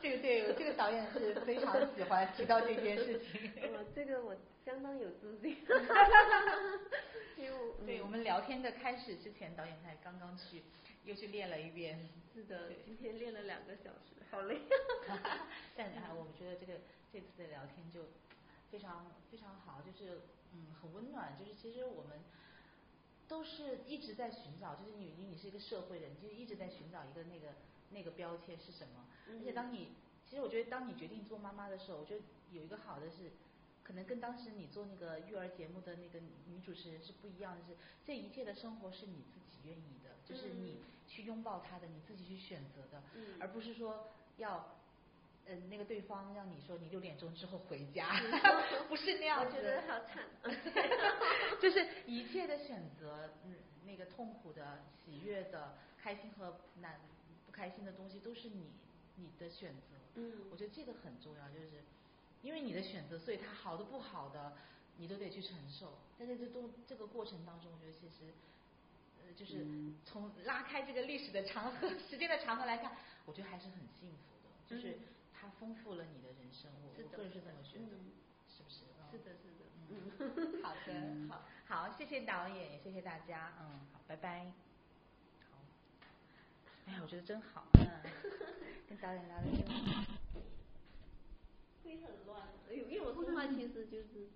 这个对，这个导演是非常喜欢提到这件事情。我这个我相当有自信。因为对我们聊天的开始之前，导演才刚刚去。又去练了一遍，是的，今天练了两个小时，好累。但啊，我们觉得这个这次的聊天就非常非常好，就是嗯很温暖，就是其实我们都是一直在寻找，就是你你你是一个社会人，就一直在寻找一个那个那个标签是什么。而且当你其实我觉得当你决定做妈妈的时候，我觉得有一个好的是，可能跟当时你做那个育儿节目的那个女主持人是不一样的，是这一切的生活是你自己愿意的。就是你去拥抱他的，你自己去选择的，而不是说要，嗯，那个对方让你说你六点钟之后回家，不是那样子。我觉得好惨。就是一切的选择，嗯，那个痛苦的、喜悦的、开心和难不开心的东西，都是你你的选择。嗯我觉得这个很重要，就是因为你的选择，所以它好的不好的，你都得去承受。但在这都这个过程当中，我觉得其实。呃，就是从拉开这个历史的长河、时间的长河来看，我觉得还是很幸福的，就是嗯它丰富了你的人生。我是的我个人是这么觉得，嗯是不是？是的，是的，嗯，嗯，好的，好，好，谢谢导演，也谢谢大家，嗯，好，拜拜。好，哎呀，我觉得真好，嗯，跟导演聊的真好。会很乱，因为因为我说话其实就是